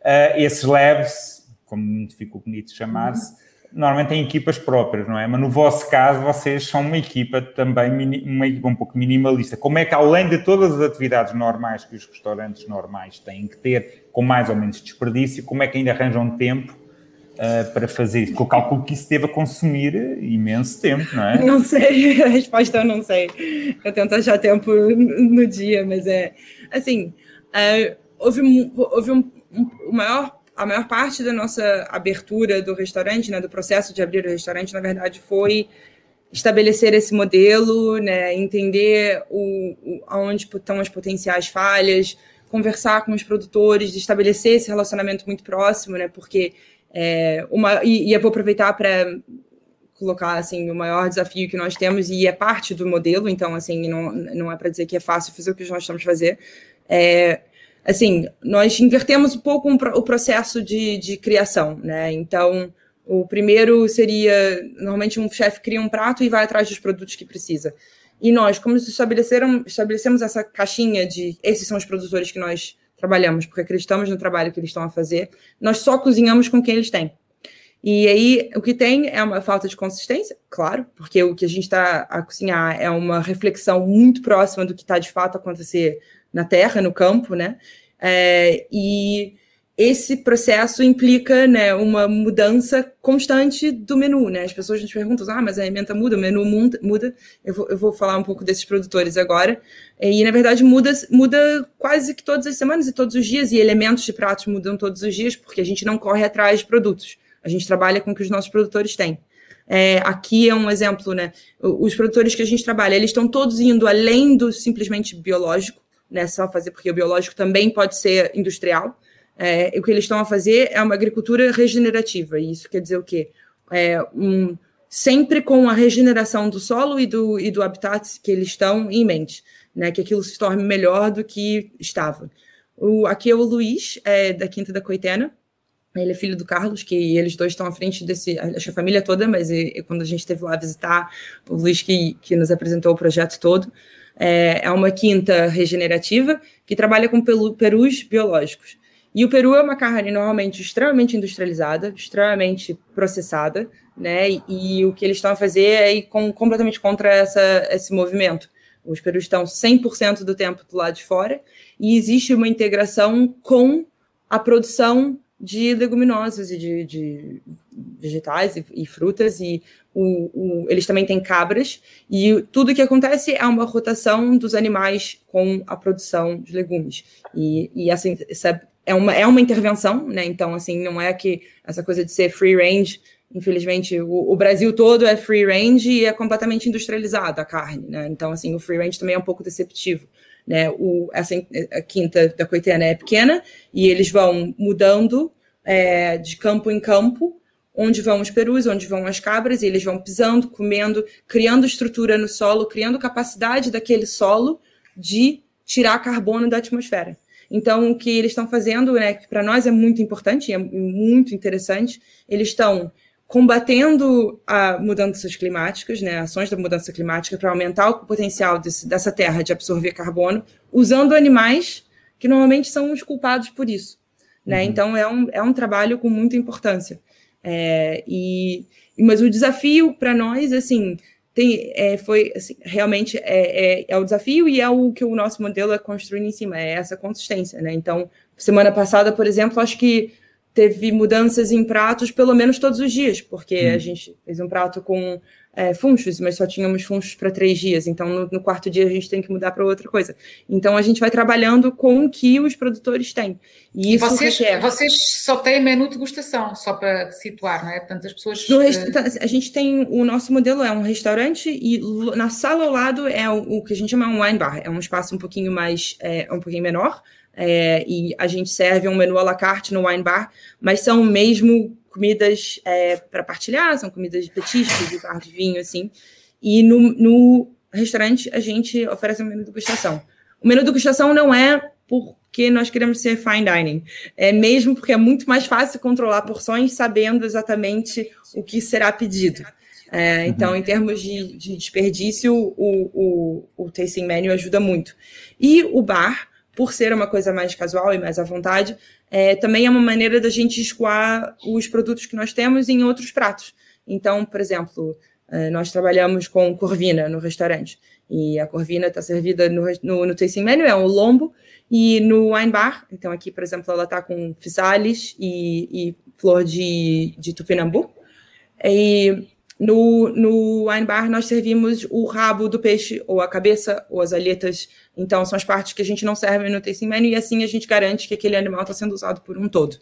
Uh, esses leves, como muito ficou bonito chamar-se, uhum normalmente têm equipas próprias, não é? Mas no vosso caso, vocês são uma equipa também, uma equipa um pouco minimalista. Como é que, além de todas as atividades normais que os restaurantes normais têm que ter, com mais ou menos desperdício, como é que ainda arranjam tempo uh, para fazer isso? Porque eu calculo que isso deva consumir imenso tempo, não é? Não sei, a resposta eu não sei. Eu tento achar tempo no dia, mas é assim, uh, houve, houve um, um, o maior a maior parte da nossa abertura do restaurante, né, do processo de abrir o restaurante, na verdade, foi estabelecer esse modelo, né, entender o, o, aonde estão as potenciais falhas, conversar com os produtores, estabelecer esse relacionamento muito próximo, né, porque é, uma, e, e eu vou aproveitar para colocar assim o maior desafio que nós temos e é parte do modelo, então assim não, não é para dizer que é fácil fazer o que nós estamos fazer. É, assim, nós invertemos um pouco o processo de, de criação, né? Então, o primeiro seria, normalmente um chefe cria um prato e vai atrás dos produtos que precisa. E nós, como estabeleceram, estabelecemos essa caixinha de esses são os produtores que nós trabalhamos, porque acreditamos no trabalho que eles estão a fazer, nós só cozinhamos com quem eles têm. E aí, o que tem é uma falta de consistência, claro, porque o que a gente está a cozinhar é uma reflexão muito próxima do que está de fato acontecer na terra, no campo, né? É, e esse processo implica né, uma mudança constante do menu. Né? As pessoas nos perguntam, ah, mas a emenda muda, o menu muda. Eu vou, eu vou falar um pouco desses produtores agora. E, na verdade, muda, muda quase que todas as semanas e todos os dias, e elementos de pratos mudam todos os dias, porque a gente não corre atrás de produtos. A gente trabalha com o que os nossos produtores têm. É, aqui é um exemplo, né? Os produtores que a gente trabalha, eles estão todos indo além do simplesmente biológico, né? Só fazer, porque o biológico também pode ser industrial. É, o que eles estão a fazer é uma agricultura regenerativa. E isso quer dizer o quê? É um, sempre com a regeneração do solo e do, e do habitat que eles estão em mente, né? Que aquilo se torne melhor do que estava. O, aqui é o Luiz, é, da Quinta da Coitena. Ele é filho do Carlos, que eles dois estão à frente desse, acho a família toda, mas e, e quando a gente esteve lá visitar, o Luiz que, que nos apresentou o projeto todo, é, é uma quinta regenerativa que trabalha com perus biológicos. E o peru é uma carne normalmente extremamente industrializada, extremamente processada, né? E, e o que eles estão a fazer é ir com, completamente contra essa, esse movimento. Os perus estão 100% do tempo do lado de fora e existe uma integração com a produção de leguminosas e de, de vegetais e, e, frutas, e o, o, eles também têm cabras, e tudo que acontece é uma rotação dos animais com a produção de legumes. E, e assim, essa é uma, é uma intervenção, né? Então, assim, não é que essa coisa de ser free range, infelizmente, o, o, Brasil todo é free range e é completamente industrializado a carne, né? Então, assim, o free range também é um pouco deceptivo. Né, o, essa a quinta da coitena é pequena e eles vão mudando é, de campo em campo, onde vão os perus, onde vão as cabras, e eles vão pisando, comendo, criando estrutura no solo, criando capacidade daquele solo de tirar carbono da atmosfera. Então, o que eles estão fazendo, né, que para nós é muito importante, é muito interessante, eles estão combatendo a mudanças climáticas, né, ações da mudança climática para aumentar o potencial desse, dessa terra de absorver carbono, usando animais que normalmente são os culpados por isso. Né? Uhum. Então, é um, é um trabalho com muita importância. É, e, mas o desafio para nós, assim, tem, é, foi assim, realmente é, é, é, o desafio e é o que o nosso modelo é construindo em cima, é essa consistência, né? Então, semana passada, por exemplo, acho que teve mudanças em pratos pelo menos todos os dias, porque hum. a gente fez um prato com é, funchos, mas só tínhamos funchos para três dias. Então, no, no, quarto dia, a gente tem que mudar para outra coisa. Então, a gente vai trabalhando com o que os produtores têm. E isso vocês, requer... vocês só têm menu de degustação, só para situar, não é? Portanto, as pessoas. Rest... Então, a gente tem. O nosso modelo é um restaurante e na sala ao lado é o, o que a gente chama um wine bar. É um espaço um pouquinho mais. É, um pouquinho menor. É, e a gente serve um menu à la carte no wine bar, mas são mesmo comidas é, para partilhar, são comidas de petiscos, de bar de vinho, assim. E no, no restaurante a gente oferece um menu de degustação. O menu de degustação não é porque nós queremos ser fine dining, é mesmo porque é muito mais fácil controlar porções sabendo exatamente o que será pedido. É, então, em termos de, de desperdício, o, o, o tasting menu ajuda muito. E o bar, por ser uma coisa mais casual e mais à vontade, é, também é uma maneira da gente escoar os produtos que nós temos em outros pratos. Então, por exemplo, é, nós trabalhamos com corvina no restaurante. E a corvina está servida no, no, no tasting menu, é um lombo, e no wine bar, então aqui, por exemplo, ela está com fisales e, e, flor de, de tupinambu. E no, no wine bar nós servimos o rabo do peixe, ou a cabeça, ou as alhetas então, são as partes que a gente não serve no tasting menu e assim a gente garante que aquele animal está sendo usado por um todo.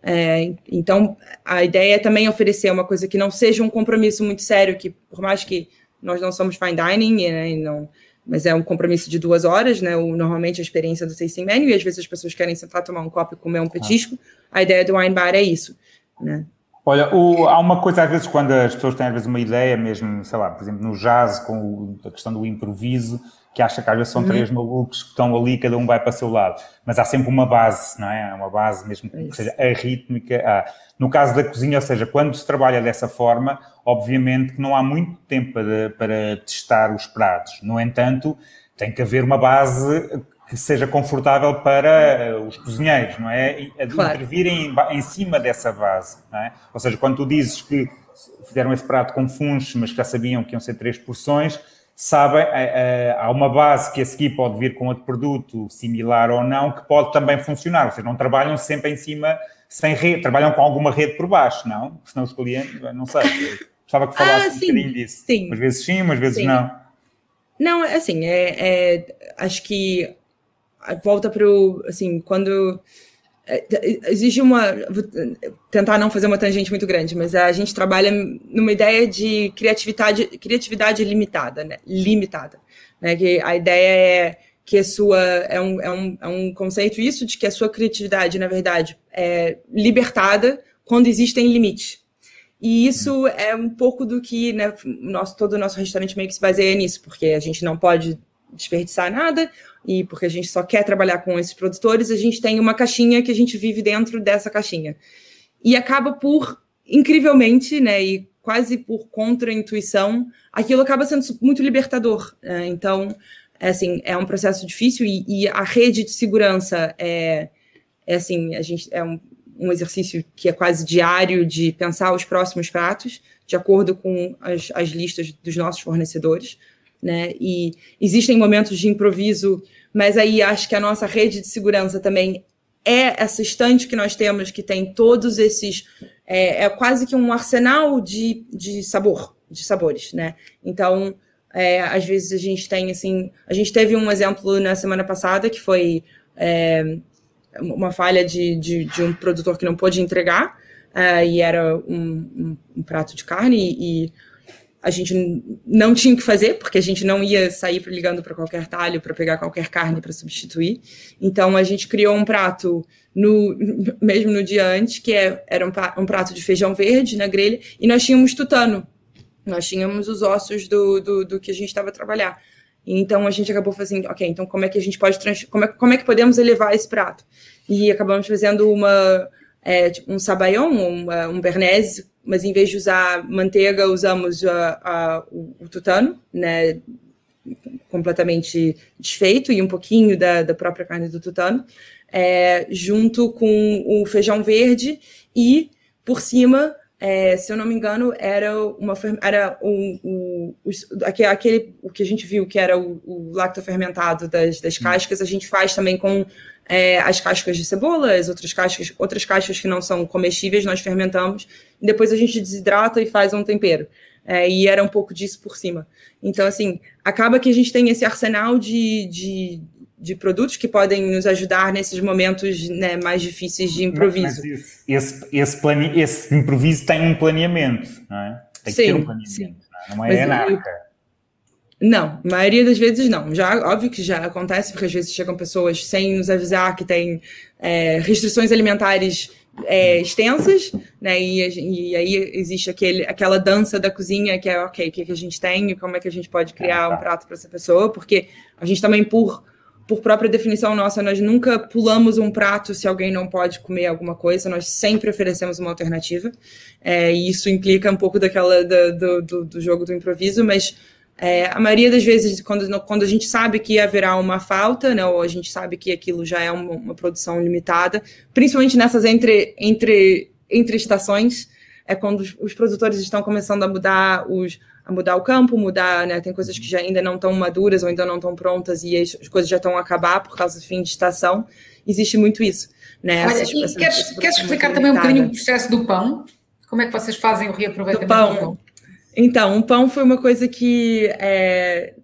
É, então, a ideia é também oferecer uma coisa que não seja um compromisso muito sério, que por mais que nós não somos fine dining, né, não, mas é um compromisso de duas horas, né? O, normalmente a experiência do tasting menu, e às vezes as pessoas querem sentar, tomar um copo e comer um petisco. Ah. A ideia do wine bar é isso, né? Olha, o, há uma coisa às vezes quando as pessoas têm às vezes uma ideia, mesmo, sei lá, por exemplo, no jazz, com o, a questão do improviso, que acha que às vezes são uhum. três malucos que estão ali, cada um vai para o seu lado. Mas há sempre uma base, não é? Uma base mesmo que seja a rítmica. Ah, no caso da cozinha, ou seja, quando se trabalha dessa forma, obviamente que não há muito tempo para, para testar os pratos. No entanto, tem que haver uma base que seja confortável para os cozinheiros, não é? Claro. Intervirem em, em cima dessa base, não é? Ou seja, quando tu dizes que fizeram esse prato com funches, mas já sabiam que iam ser três porções, sabem, eh, eh, há uma base que a seguir pode vir com outro produto, similar ou não, que pode também funcionar. Ou seja, não trabalham sempre em cima, sem rede, trabalham com alguma rede por baixo, não? Porque senão os clientes, não sei. Gostava que falasse ah, um bocadinho disso. Sim. Umas vezes sim, umas vezes sim. não. Não, é assim, é, é, acho que volta para o, assim, quando é, exige uma vou tentar não fazer uma tangente muito grande, mas a gente trabalha numa ideia de criatividade, criatividade limitada, né? Limitada, né? Que a ideia é que a sua é um, é um, é um conceito isso de que a sua criatividade, na verdade, é libertada quando existem limites. E isso é um pouco do que né, nosso, todo o nosso restaurante meio que se baseia nisso, porque a gente não pode desperdiçar nada, e porque a gente só quer trabalhar com esses produtores, a gente tem uma caixinha que a gente vive dentro dessa caixinha. E acaba por, incrivelmente, né, e quase por contra-intuição, aquilo acaba sendo muito libertador. Né? Então, é, assim, é um processo difícil e, e, a rede de segurança é, é assim, a gente é um, um exercício que é quase diário de pensar os próximos pratos, de acordo com as, as listas dos nossos fornecedores, né? E existem momentos de improviso, mas aí acho que a nossa rede de segurança também é essa estante que nós temos, que tem todos esses. É, é quase que um arsenal de, de sabor, de sabores, né? Então, é, às vezes a gente tem assim. A gente teve um exemplo na semana passada que foi. É, uma falha de, de, de, um produtor que não pôde entregar, uh, e era um, um, um, prato de carne, e, e, a gente não tinha o que fazer, porque a gente não ia sair ligando para qualquer talho para pegar qualquer carne para substituir. Então a gente criou um prato no, mesmo no dia antes, que é, era um, prato de feijão verde na grelha, e nós tínhamos tutano. Nós tínhamos os ossos do, do, do que a gente estava a trabalhar. Então a gente acabou fazendo, ok, então como é que a gente pode trans... como, é, como é que podemos elevar esse prato? E acabamos fazendo uma é, tipo um um, um bernese, mas em vez de usar manteiga, usamos a, a, o, tutano, né, completamente desfeito e um pouquinho da, da própria carne do tutano, é, junto com o feijão verde e por cima é, se eu não me engano, era uma era um, um, aquele, aquele o que a gente viu que era o, o lactofermentado das, das hum. cascas, a gente faz também com é, as cascas de cebola, as outras cascas, outras cascas que não são comestíveis, nós fermentamos, e depois a gente desidrata e faz um tempero. É, e era um pouco disso por cima. Então, assim, acaba que a gente tem esse arsenal de, de, de produtos que podem nos ajudar nesses momentos né, mais difíceis de improviso. Mas esse, esse, plane... esse improviso tem um planeamento, não é? Tem sim, que ter um planeamento, não é, não é anarca. Não, a maioria das vezes não. Já, óbvio que já acontece, porque às vezes chegam pessoas sem nos avisar que tem é, restrições alimentares é, extensas, né? E, e, aí existe aquele, aquela dança da cozinha que é ok, o que, que a gente tem e como é que a gente pode criar um prato para essa pessoa, porque a gente também, por por própria definição nossa, nós nunca pulamos um prato se alguém não pode comer alguma coisa, nós sempre oferecemos uma alternativa. É, e isso implica um pouco daquela do, do, do jogo do improviso, mas é, a maioria das vezes, quando, quando a gente sabe que haverá uma falta, né, ou a gente sabe que aquilo já é uma, uma produção limitada, principalmente nessas entre, entre, entre estações, é quando os, os produtores estão começando a mudar os a mudar o campo, mudar, né? Tem coisas que já ainda não estão maduras ou ainda não estão prontas e as, as, coisas já estão a acabar por causa do fim de estação. Existe muito isso, né? Olha, queres, queres explicar também um bocadinho o processo do pão? Como é que vocês fazem o reaproveitamento do pão? Do pão? Então, o pão foi uma coisa que é,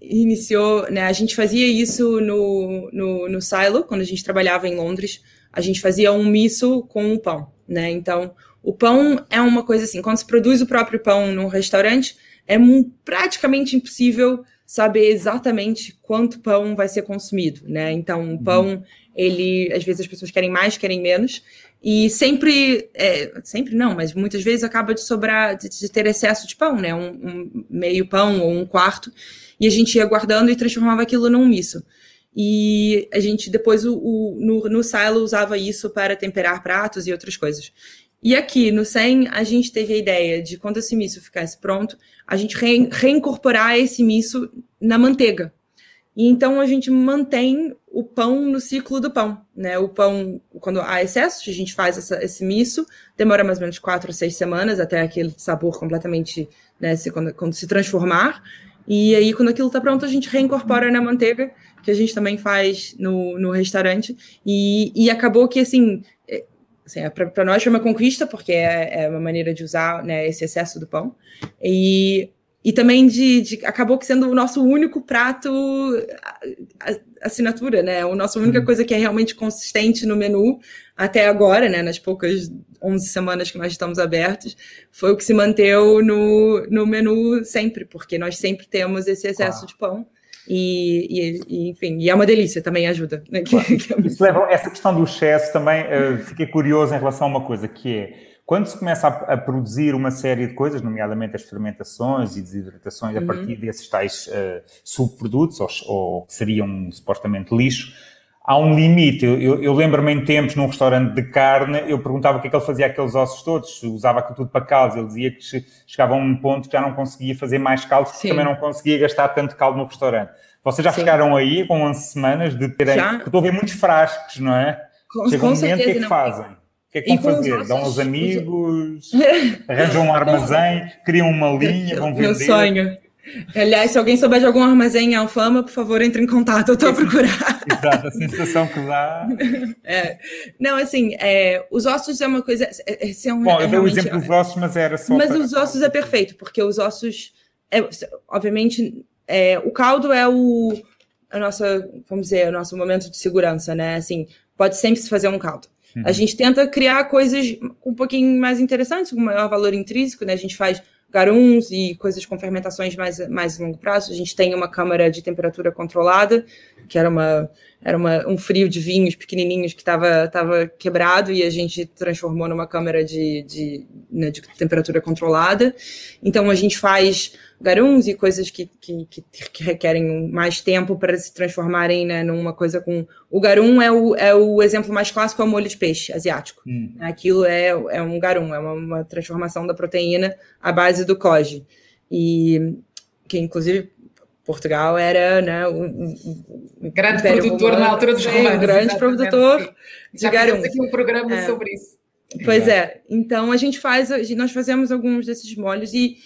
iniciou, né? A gente fazia isso no, no, no silo, quando a gente trabalhava em Londres. A gente fazia um miso com o pão, né? Então, o pão é uma coisa assim, quando se produz o próprio pão num restaurante, é praticamente impossível saber exatamente quanto pão vai ser consumido, né? Então, o uhum. pão, ele, às vezes as pessoas querem mais, querem menos, e sempre, é, sempre não, mas muitas vezes acaba de sobrar, de, de ter excesso de pão, né? Um, um, meio pão ou um quarto, e a gente ia guardando e transformava aquilo num miso. E a gente depois o, o no, no silo usava isso para temperar pratos e outras coisas. E aqui no 100, a gente teve a ideia de quando esse miso ficasse pronto, a gente re reincorporar esse miso na manteiga. E então a gente mantém o pão no ciclo do pão, né? O pão, quando há excesso, a gente faz essa, esse miso, demora mais ou menos quatro ou seis semanas até aquele sabor completamente, né, se, quando, quando se transformar. E aí, quando aquilo está pronto, a gente reincorpora na manteiga, que a gente também faz no, no restaurante. E, e acabou que, assim, é, assim é, para nós foi uma conquista, porque é, é, uma maneira de usar né, esse excesso do pão. E, e também de, de, acabou sendo o nosso único prato assinatura, né? A nossa única uhum. coisa que é realmente consistente no menu até agora, né? Nas poucas 11 semanas que nós estamos abertos, foi o que se manteve no, no menu sempre, porque nós sempre temos esse excesso claro. de pão. E, e, enfim, e é uma delícia, também ajuda. Né? Claro. Isso leva, essa questão do excesso também, uh, fiquei curioso em relação a uma coisa que é, quando se começa a, a, produzir uma série de coisas, nomeadamente as fermentações e desidratações, uhum. a partir desses tais uh, subprodutos, ou, ou, que seriam supostamente lixo, há um limite. Eu, eu, eu lembro-me em tempos, num restaurante de carne, eu perguntava o que é que ele fazia aqueles ossos todos, usava aquilo tudo para caldo. Ele dizia que chegava a um ponto que já não conseguia fazer mais caldo, porque Sim. também não conseguia gastar tanto caldo no restaurante. Vocês já Sim. ficaram aí com 11 semanas de terem. Já? Estou a ver muitos frascos, não é? Com, Chega um momento, o que é que não. fazem? Que é que vão fazer? Nossos... Dão aos amigos, arranjam um armazém, criam uma linha, vão vender. Meu sonho. Aliás, se alguém souber de algum armazém em Alfama, por favor, entre em contato, eu estou a procurar. Exato, a sensação que dá. É. Não, assim, é, os ossos é uma coisa. É, é, um, Bom, eu dei o exemplo dos ossos, mas era só. Mas para... os ossos é perfeito, porque os ossos. É, obviamente, é, o caldo é o. A nossa, vamos dizer, o nosso momento de segurança, né? Assim, pode sempre se fazer um caldo. Uhum. A gente tenta criar coisas um pouquinho mais interessantes, com maior valor intrínseco, né? A gente faz garuns e coisas com fermentações mais, mais longo prazo. A gente tem uma câmara de temperatura controlada, que era, uma, era uma, um frio de vinhos pequenininhos que estava tava quebrado e a gente transformou numa câmara de, de, né, de temperatura controlada. Então a gente faz garuns e coisas que, que, que, requerem mais tempo para se transformarem né, numa coisa com. O garum é o, é o exemplo mais clássico, é o molho de peixe asiático. Hum. Aquilo é, é um garum, é uma, uma, transformação da proteína à base do koji. E que, inclusive, Portugal era né, um, um grande produtor romano, na altura dos romanos. Um grande produtor de garum. aqui um programa é. sobre isso. Pois é. Então a gente faz, nós fazemos alguns desses molhos e,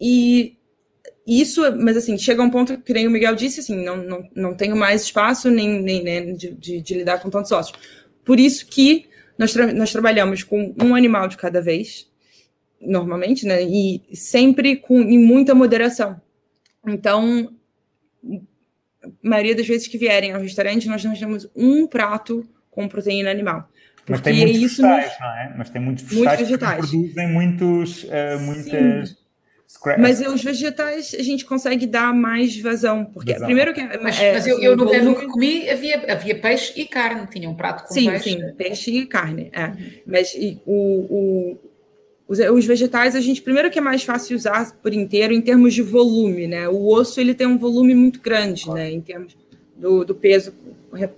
e isso, mas assim, chega um ponto que nem o Miguel disse, assim, não, não, não tenho mais espaço nem, nem né, de, de, de, lidar com tantos sócios. Por isso que nós, tra nós trabalhamos com um animal de cada vez, normalmente, né, e sempre com em muita moderação. Então, a maioria das vezes que vierem ao restaurante, nós não temos um prato com proteína animal. Mas tem muitos isso vegetais, não é? Mas tem muitos vegetais, muitos vegetais. produzem muitos, uh, muitas... Sim mas os vegetais a gente consegue dar mais vazão, porque vazão. primeiro que mas, é, mas eu, eu no menu que comi havia, havia peixe e carne, tinha um prato com sim, peixe. Sim, peixe e carne, é. Uhum. Mas e, o, o, os, os, vegetais a gente primeiro que é mais fácil usar por inteiro em termos de volume, né? O osso ele tem um volume muito grande, né? Em termos do, do peso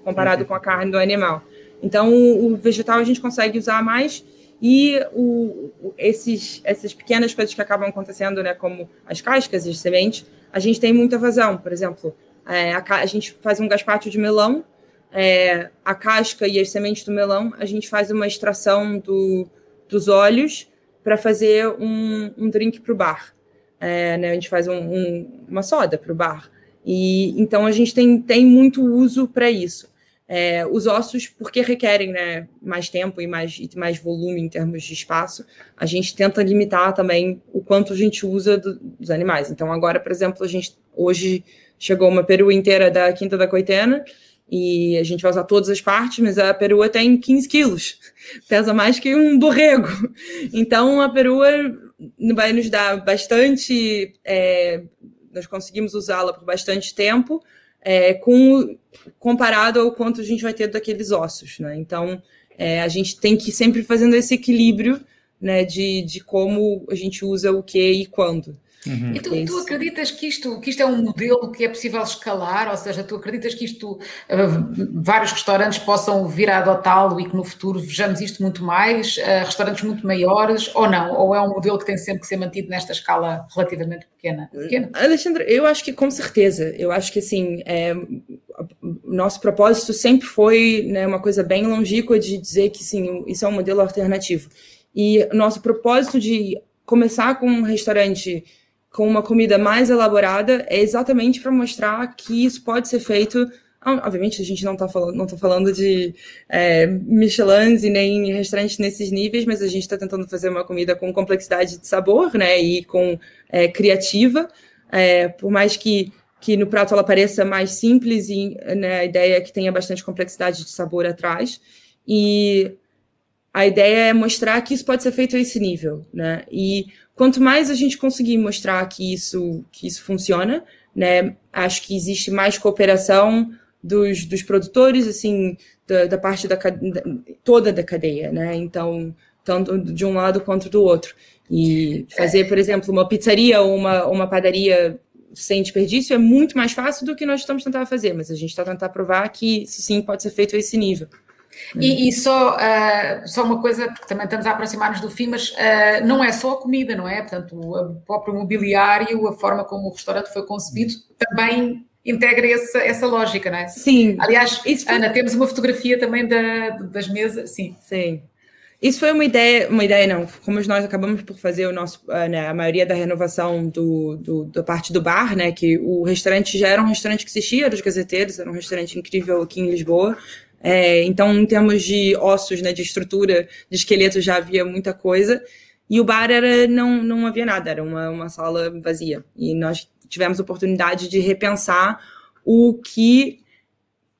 comparado uhum. com a carne do animal. Então o, o vegetal a gente consegue usar mais e o, esses, essas pequenas coisas que acabam acontecendo, né, como as cascas e as sementes, a gente tem muita vazão. Por exemplo, é, a, a, gente faz um gaspacho de melão, é, a casca e as sementes do melão, a gente faz uma extração do, dos óleos para fazer um, um drink para o bar. É, né, a gente faz um, um, uma soda para o bar. E então a gente tem, tem muito uso para isso. É, os ossos, porque requerem né, mais tempo e mais, e mais volume em termos de espaço, a gente tenta limitar também o quanto a gente usa do, dos animais. Então, agora, por exemplo, a gente hoje chegou uma perua inteira da Quinta da Coitena e a gente vai usar todas as partes, mas a perua tem 15 quilos, pesa mais que um borrego. Então, a perua vai nos dar bastante. É, nós conseguimos usá-la por bastante tempo é, com, comparado ao quanto a gente vai ter daqueles ossos, né? Então, é, a gente tem que ir sempre fazendo esse equilíbrio, né, de, de como a gente usa o que e quando. Uhum. E tu, tu, acreditas que isto, que isto é um modelo que é possível escalar? Ou seja, tu acreditas que isto, uh, vários restaurantes possam vir a adotá-lo e que no futuro vejamos isto muito mais, uh, restaurantes muito maiores, ou não? Ou é um modelo que tem sempre que ser mantido nesta escala relativamente pequena? pequena? Alexandre, eu acho que com certeza. Eu acho que assim, é, nosso propósito sempre foi né, uma coisa bem longínqua de dizer que sim, isso é um modelo alternativo. E nosso propósito de começar com um restaurante com uma comida mais elaborada é exatamente para mostrar que isso pode ser feito. Obviamente, a gente não está falando, não tá falando de é, Michelins e nem restaurantes nesses níveis, mas a gente está tentando fazer uma comida com complexidade de sabor, né, e com é, criativa. É, por mais que, que no prato ela pareça mais simples e né, a ideia é que tenha bastante complexidade de sabor atrás. E a ideia é mostrar que isso pode ser feito a esse nível, né? E quanto mais a gente conseguir mostrar que isso, que isso funciona, né? Acho que existe mais cooperação dos, dos produtores, assim, da, da parte da, da, toda da cadeia, né? Então, tanto de um lado quanto do outro. E fazer, por exemplo, uma pizzaria ou uma, uma padaria sem desperdício é muito mais fácil do que nós estamos tentando fazer, mas a gente está tentando provar que isso sim pode ser feito a esse nível. E, e só, uh, só uma coisa, porque também estamos a aproximar-nos do fim, mas uh, não é só a comida, não é? Portanto, o próprio mobiliário, a forma como o restaurante foi concebido, também integra essa, essa lógica, não é? Sim. Aliás, Isso Ana, temos uma fotografia também da, das mesas, sim. Sim. Isso foi uma ideia, uma ideia não, como nós acabamos por fazer o nosso, ah, né, a maioria da renovação do, do, da parte do bar, né, que o restaurante já era um restaurante que existia, dos gazeteiros, era um restaurante incrível aqui em Lisboa, é, então, em termos de ossos, né, de estrutura, de esqueleto, já havia muita coisa. E o bar era não, não havia nada, era uma, uma sala vazia. E nós tivemos oportunidade de repensar o que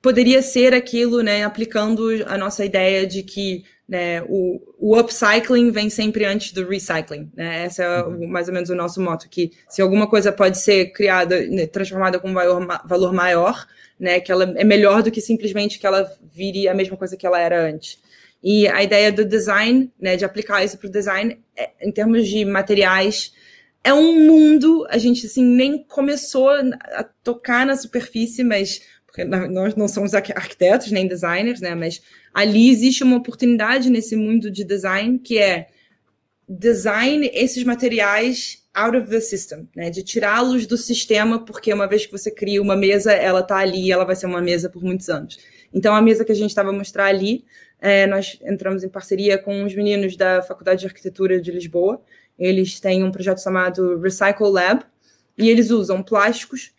poderia ser aquilo, né, aplicando a nossa ideia de que né, o, o upcycling vem sempre antes do recycling. Né? Esse é o, mais ou menos o nosso moto, que se alguma coisa pode ser criada, né, transformada com valor, valor maior, né? Que ela é melhor do que simplesmente que ela vire a mesma coisa que ela era antes. E a ideia do design, né, de aplicar isso para o design, é, em termos de materiais, é um mundo. A gente assim nem começou a tocar na superfície, mas porque nós não somos arquitetos nem designers, né? Mas ali existe uma oportunidade nesse mundo de design que é design esses materiais out of the system, né? De tirá-los do sistema, porque uma vez que você cria uma mesa, ela está ali ela vai ser uma mesa por muitos anos. Então, a mesa que a gente estava mostrar ali, é, nós entramos em parceria com os meninos da Faculdade de Arquitetura de Lisboa. Eles têm um projeto chamado Recycle Lab e eles usam plásticos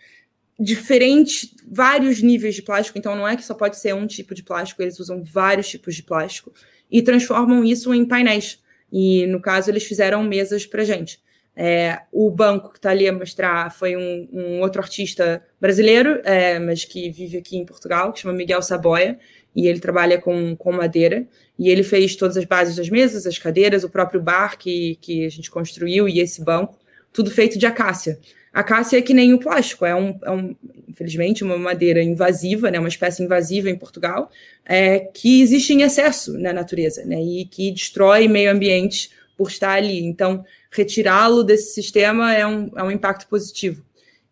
diferentes, vários níveis de plástico. Então, não é que só pode ser um tipo de plástico, eles usam vários tipos de plástico e transformam isso em painéis. E, no caso, eles fizeram mesas para gente. É, o banco que está ali a mostrar foi um, um outro artista brasileiro, é, mas que vive aqui em Portugal, que chama Miguel Saboia, e ele trabalha com, com madeira. E ele fez todas as bases das mesas, as cadeiras, o próprio bar que, que a gente construiu e esse banco, tudo feito de acácia. Acácia é que nem o plástico, é, um, é um, infelizmente uma madeira invasiva, né, uma espécie invasiva em Portugal, é, que existe em excesso na natureza, né, e que destrói meio ambiente por estar ali. Então, retirá-lo desse sistema é um, é um impacto positivo.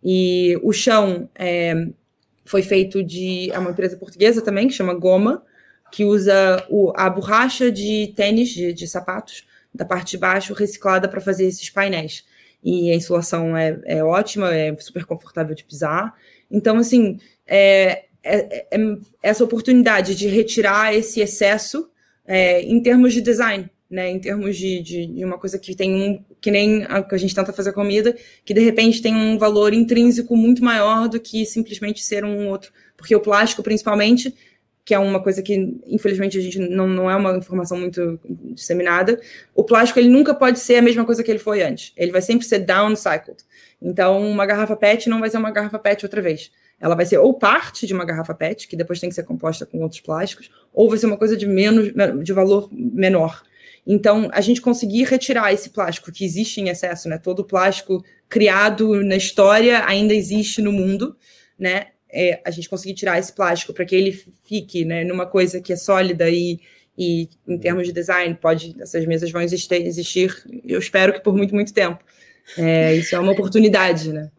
E o chão é, foi feito de é uma empresa portuguesa também, que chama Goma, que usa o, a borracha de tênis, de, de sapatos, da parte de baixo, reciclada para fazer esses painéis. E a insolação é, é ótima, é super confortável de pisar. Então, assim, é, é, é essa oportunidade de retirar esse excesso é, em termos de design, né, em termos de, de, de, uma coisa que tem um, que nem a que a gente tenta fazer comida, que de repente tem um valor intrínseco muito maior do que simplesmente ser um outro. Porque o plástico, principalmente, que é uma coisa que, infelizmente, a gente não, não é uma informação muito disseminada, o plástico ele nunca pode ser a mesma coisa que ele foi antes. Ele vai sempre ser downcycled. Então, uma garrafa PET não vai ser uma garrafa PET outra vez. Ela vai ser ou parte de uma garrafa PET, que depois tem que ser composta com outros plásticos, ou vai ser uma coisa de menos de valor menor. Então, a gente conseguir retirar esse plástico que existe em excesso, né? Todo plástico criado na história ainda existe no mundo, né? É, a gente conseguir tirar esse plástico para que ele fique, né, numa coisa que é sólida e, e em termos de design, pode essas mesas vão existir, existir eu espero que por muito, muito tempo. É, isso é uma oportunidade, né?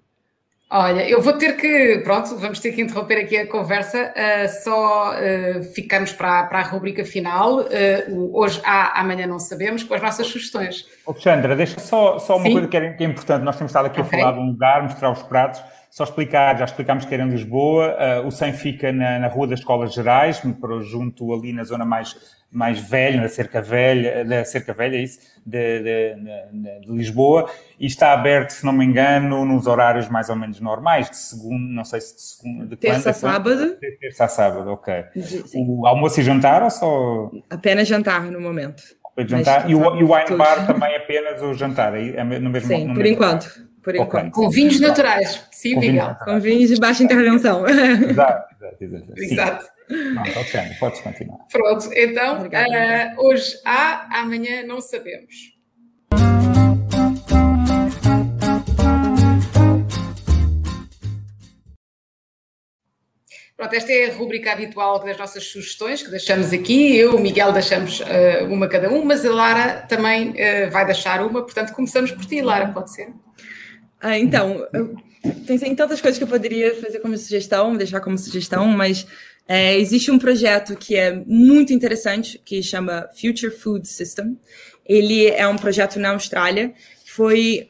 Olha, eu vou ter que, pronto, vamos ter que interromper aqui a conversa, uh, só uh, ficamos para, para a rubrica final, uh, hoje há, amanhã não sabemos, com as nossas sugestões. Alexandra, deixa só, só uma Sim. coisa que é, que é, importante, nós temos estado aqui okay. a falar de um lugar, mostrar os pratos, Só explicar, já explicámos que era em Lisboa, uh, o SEM fica na, na Rua das Escolas Gerais, junto ali na zona mais, mais velha, na cerca velha, da cerca velha, é isso, de, de, de, Lisboa, e está aberto, se não me engano, nos horários mais ou menos normais, de segundo, não sei se de segundo, de terça a sábado. Terça a sábado, ok. Sim. O almoço e jantar ou só? Apenas jantar no momento. Jantar. E o, e o wine bar também é apenas o jantar, é no mesmo Sim, no por mesmo enquanto. Por okay. enquanto. Com vinhos naturais. Sim, Com Miguel. Com vinhos de baixa intervenção. exato, exato, exato. Exato. Não, ok, podes continuar. Pronto, então, uh, hoje há, amanhã não sabemos. Pronto, esta é a rubrica habitual das nossas sugestões que deixamos aqui. Eu, o Miguel, deixamos uh, uma cada um, mas a Lara também uh, vai deixar uma. Portanto, começamos por ti, Lara, pode ser? Ah, então, eu pensei em tantas coisas que eu poderia fazer como sugestão, deixar como sugestão, mas é, existe um projeto que é muito interessante, que chama Future Food System. Ele é um projeto na Austrália foi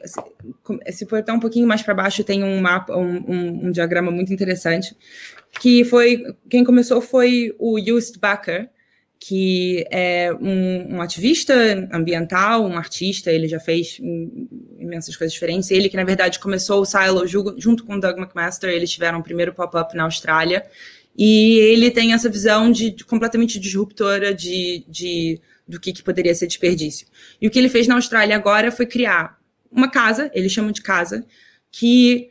se for até um pouquinho mais para baixo tem um mapa um, um, um, diagrama muito interessante que foi quem começou foi o Just Bakker que é um, um, ativista ambiental um artista ele já fez imensas coisas diferentes ele que na verdade começou o Silo junto com o Doug McMaster eles tiveram o primeiro pop-up na Austrália e ele tem essa visão de, de completamente disruptora de, de do que, que poderia ser desperdício. E o que ele fez na Austrália agora foi criar uma casa, ele chama de casa, que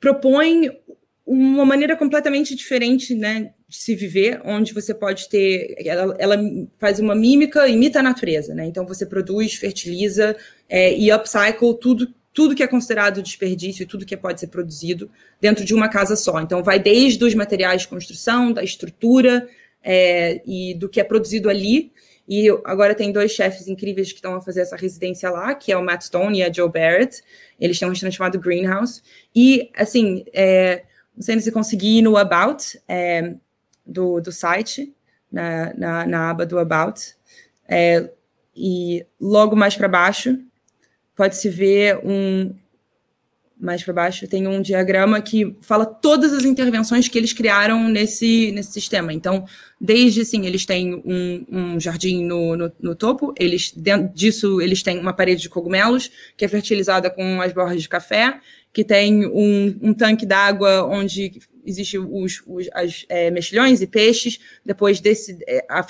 propõe uma maneira completamente diferente né, de se viver, onde você pode ter. Ela, ela faz uma mímica, imita a natureza, né? Então você produz, fertiliza é, e upcycle tudo, tudo que é considerado desperdício e tudo que pode ser produzido dentro de uma casa só. Então vai desde os materiais de construção, da estrutura é, e do que é produzido ali e agora tem dois chefes incríveis que estão a fazer essa residência lá, que é o Matt Stone e a Joe Barrett. Eles têm um restaurante chamado Greenhouse. E, assim, é, não sei se conseguir ir no About é, do, do site, na, na, na aba do About. É, e logo mais para baixo, pode-se ver um, mais para baixo, tem um diagrama que fala todas as intervenções que eles criaram nesse, nesse sistema. Então, desde assim, eles têm um, um jardim no, no, no, topo, eles dentro disso eles têm uma parede de cogumelos que é fertilizada com as borras de café, que tem um, um tanque d'água onde existe os, os as, é, mexilhões e peixes. Depois desse, é, a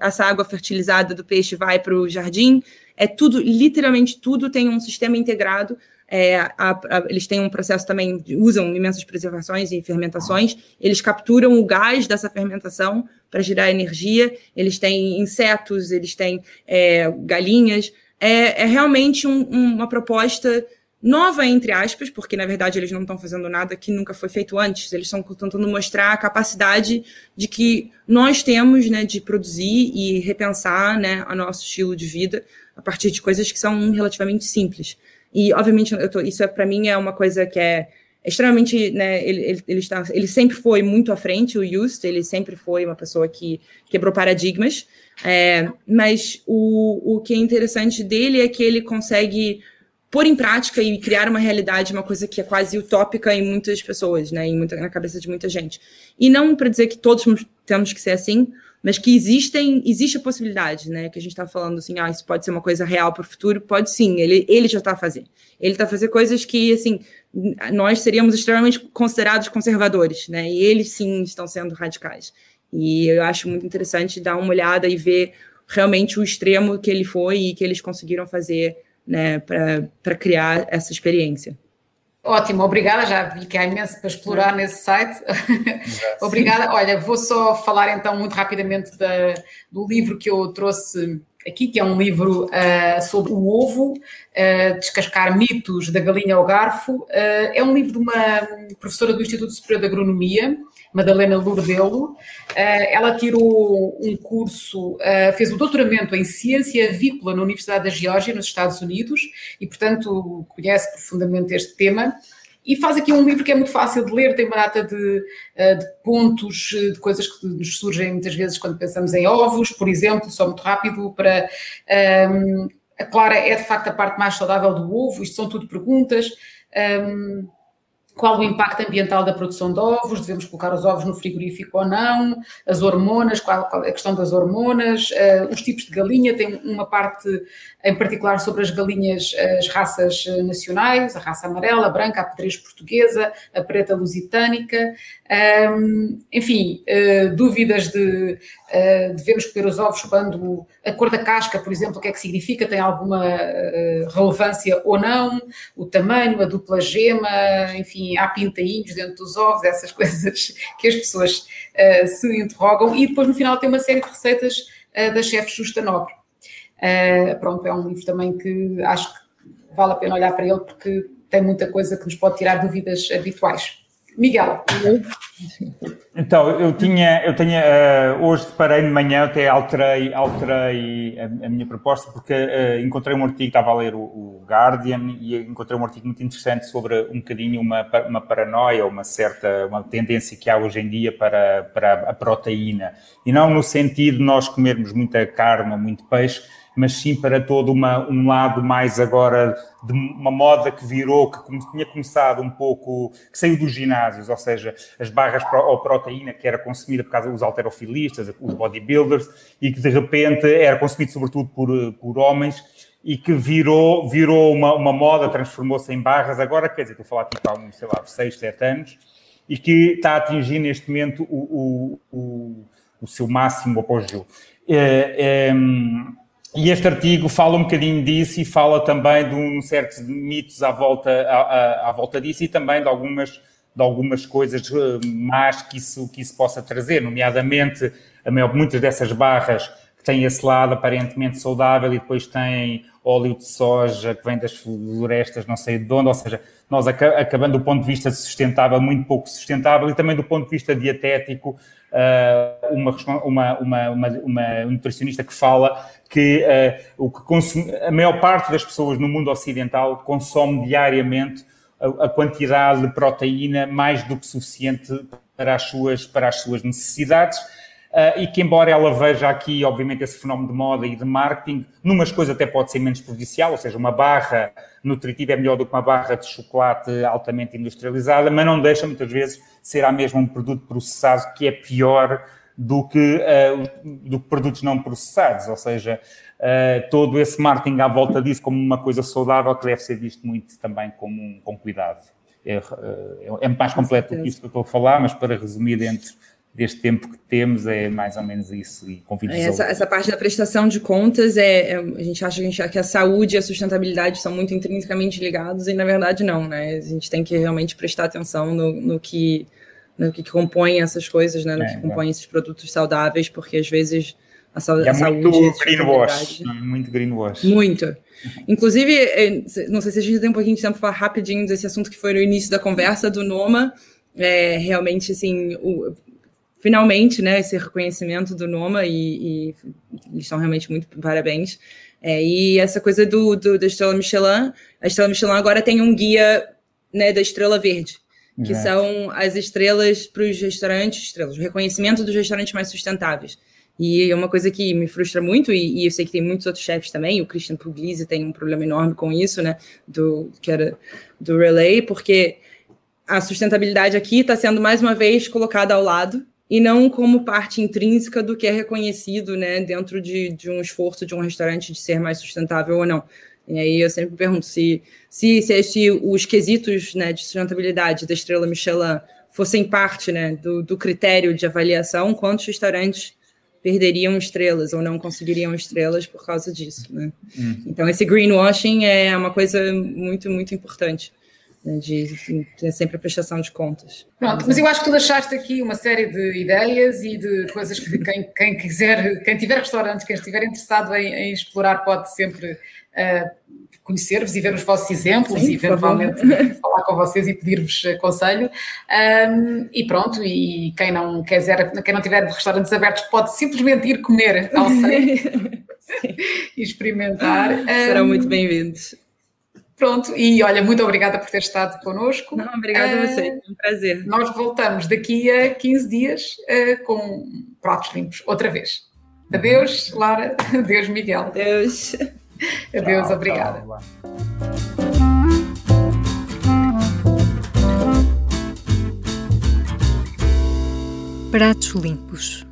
essa água fertilizada do peixe vai para o jardim. É tudo, literalmente tudo tem um sistema integrado é, a, a, eles têm um processo também, usam imensas preservações e fermentações, eles capturam o gás dessa fermentação para gerar energia, eles têm insetos, eles têm é, galinhas. É, é realmente um, uma proposta nova, entre aspas, porque na verdade eles não estão fazendo nada que nunca foi feito antes, eles estão tentando mostrar a capacidade de que nós temos né, de produzir e repensar né, o nosso estilo de vida a partir de coisas que são relativamente simples. E, obviamente, tô, isso é, para mim é uma coisa que é extremamente, né, ele, ele, ele, está, ele sempre foi muito à frente, o Just, ele sempre foi uma pessoa que quebrou paradigmas, é, mas o, o que é interessante dele é que ele consegue pôr em prática e criar uma realidade, uma coisa que é quase utópica em muitas pessoas, né, em muita, na cabeça de muita gente. E não para dizer que todos temos que ser assim, mas que existem, existe a possibilidade, né? Que a gente está falando assim, ah, isso pode ser uma coisa real para o futuro, pode sim, ele, ele já está fazendo. Ele está fazendo coisas que, assim, nós seríamos extremamente considerados conservadores, né? E eles sim estão sendo radicais. E eu acho muito interessante dar uma olhada e ver realmente o extremo que ele foi e que eles conseguiram fazer, né, para criar essa experiência. Ótimo, obrigada. Já vi que há imenso para explorar nesse site. obrigada. Olha, vou só falar então muito rapidamente da, do livro que eu trouxe aqui, que é um livro uh, sobre o ovo, uh, Descascar mitos da galinha ao garfo. Uh, é um livro de uma professora do Instituto Superior de Agronomia, Madalena Lourdelo. Ela tirou um curso, fez o doutoramento em ciência avícola na Universidade da Geórgia, nos Estados Unidos, e, portanto, conhece profundamente este tema. E faz aqui um livro que é muito fácil de ler, tem uma data de, eh, de, pontos, de coisas que nos surgem muitas vezes quando pensamos em ovos, por exemplo, só muito rápido para. Um, a clara é de facto a parte mais saudável do ovo, isto são tudo perguntas. Um, qual o impacto ambiental da produção de ovos, devemos colocar os ovos no frigorífico ou não, as hormonas, qual, qual a questão das hormonas, uh, os tipos de galinha, tem uma parte em particular sobre as galinhas, as raças nacionais, a raça amarela, a branca, a pedrez portuguesa, a preta lusitânica, um, enfim, uh, dúvidas de uh, devemos comer os ovos quando a cor da casca, por exemplo, o que é que significa, tem alguma relevância ou não, o tamanho, a dupla gema, enfim, há pintainhos dentro dos ovos, essas coisas que as pessoas se interrogam, e depois no final tem uma série de receitas da chefe Justa Nobre. pronto, é um livro também que acho que vale a pena olhar para ele porque tem muita coisa que nos pode tirar dúvidas habituais. Miguel. Então, eu tinha, eu tinha, uh, hoje parei de manhã, até alterei, alterei a, a minha proposta, porque uh, encontrei um artigo, estava a ler o, o, Guardian, e encontrei um artigo muito interessante sobre um bocadinho uma, uma paranoia, uma certa, uma tendência que há hoje em dia para, para a proteína. E não no sentido de nós comermos muita carne muito peixe, mas sim para todo uma, um lado mais agora de uma moda que virou, que tinha começado um pouco, que saiu dos ginásios, ou seja, as barras ou proteína que era consumida por causa dos alterofilistas, os bodybuilders, e que de repente era consumido sobretudo por, por homens, e que virou, virou uma, uma moda, transformou-se em barras, agora, quer dizer, estou a falar tipo há uns, sei lá, 6, 7 anos, e que está a atingir neste momento o, o, o, o seu máximo apogeu. É, é, e este artigo fala um bocadinho disso e fala também de um certos mitos à volta, à, à, volta disso e também de algumas, de algumas coisas eh, más que isso, que isso possa trazer, nomeadamente a maior, muitas dessas barras que têm esse lado aparentemente saudável e depois têm óleo de soja que vem das florestas, não sei de onde, ou seja, nós acabando do ponto de vista sustentável, muito pouco sustentável, e também do ponto de vista dietético, eh, uma, uma, uma, uma, nutricionista que fala que, uh, o que a maior parte das pessoas no mundo ocidental consome diariamente a, quantidade de proteína mais do que suficiente para as suas, para as suas necessidades. Uh, e que, embora ela veja aqui, obviamente, esse fenómeno de moda e de marketing, numas coisas até pode ser menos prejudicial, ou seja, uma barra nutritiva é melhor do que uma barra de chocolate altamente industrializada, mas não deixa muitas vezes ser a mesma um produto processado que é pior do que, uh, do que produtos não processados, ou seja, uh, todo esse marketing à volta disso como uma coisa saudável que deve ser visto muito também com, com cuidado. É, é, é mais completo do que isto que eu estou a falar, mas para resumir dentro deste tempo que temos é mais ou menos isso e convido essa, essa parte da prestação de contas é, é, a gente acha que a, gente, que a saúde e a sustentabilidade são muito intrinsecamente ligados e na verdade não, né? A gente tem que realmente prestar atenção no, no que no que compõe essas coisas, né? No é, que compõe é. esses produtos saudáveis, porque às vezes a, é saúde. Muito greenwash. Muito greenwash. Muito. Inclusive, é, não sei se a gente tem um pouquinho de tempo para falar rapidinho desse assunto que foi no início da conversa do Noma. É, realmente, assim, o, finalmente, né, esse reconhecimento do Noma e, e eles estão realmente muito parabéns. É, e essa coisa do, do, da Estrela Michelin, a Estrela Michelin agora tem um guia né, da Estrela Verde que é. são as estrelas para os restaurantes, estrelas, o reconhecimento dos restaurantes mais sustentáveis. E é uma coisa que me frustra muito, e, e eu sei que tem muitos outros chefes também, o Christian Puglisi tem um problema enorme com isso, né, do, que era do Relay, porque a sustentabilidade aqui está sendo mais uma vez colocada ao lado, e não como parte intrínseca do que é reconhecido né, dentro de, de um esforço de um restaurante de ser mais sustentável ou não. E aí eu sempre pergunto se, se, se, se os quesitos né, de sustentabilidade da estrela Michelin fossem parte né, do, do critério de avaliação, quantos restaurantes perderiam estrelas ou não conseguiriam estrelas por causa disso. Né? Hum. Então, esse greenwashing é uma coisa muito, muito importante. Né, de enfim, ter sempre a prestação de contas. Pronto, mas eu acho que tu deixaste aqui uma série de ideias e de coisas que quem, quem quiser, quem tiver restaurante, quem estiver interessado em, em explorar, pode sempre uh, conhecer-vos e ver os vossos exemplos Sim, e eventualmente falar com vocês e pedir-vos conselho. Um, e pronto, e quem não quiser, quem não tiver restaurantes abertos pode simplesmente ir comer ao e experimentar. Serão um, muito bem-vindos. Pronto, e olha, muito obrigada por ter estado connosco. Não, obrigada uh, a você, é um prazer. Nós voltamos daqui a 15 dias uh, com pratos limpos, outra vez. Adeus, Lara. Adeus, Miguel. Adeus. Tchau, Deus, obrigada. Pratos limpos.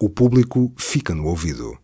O público fica no ouvido.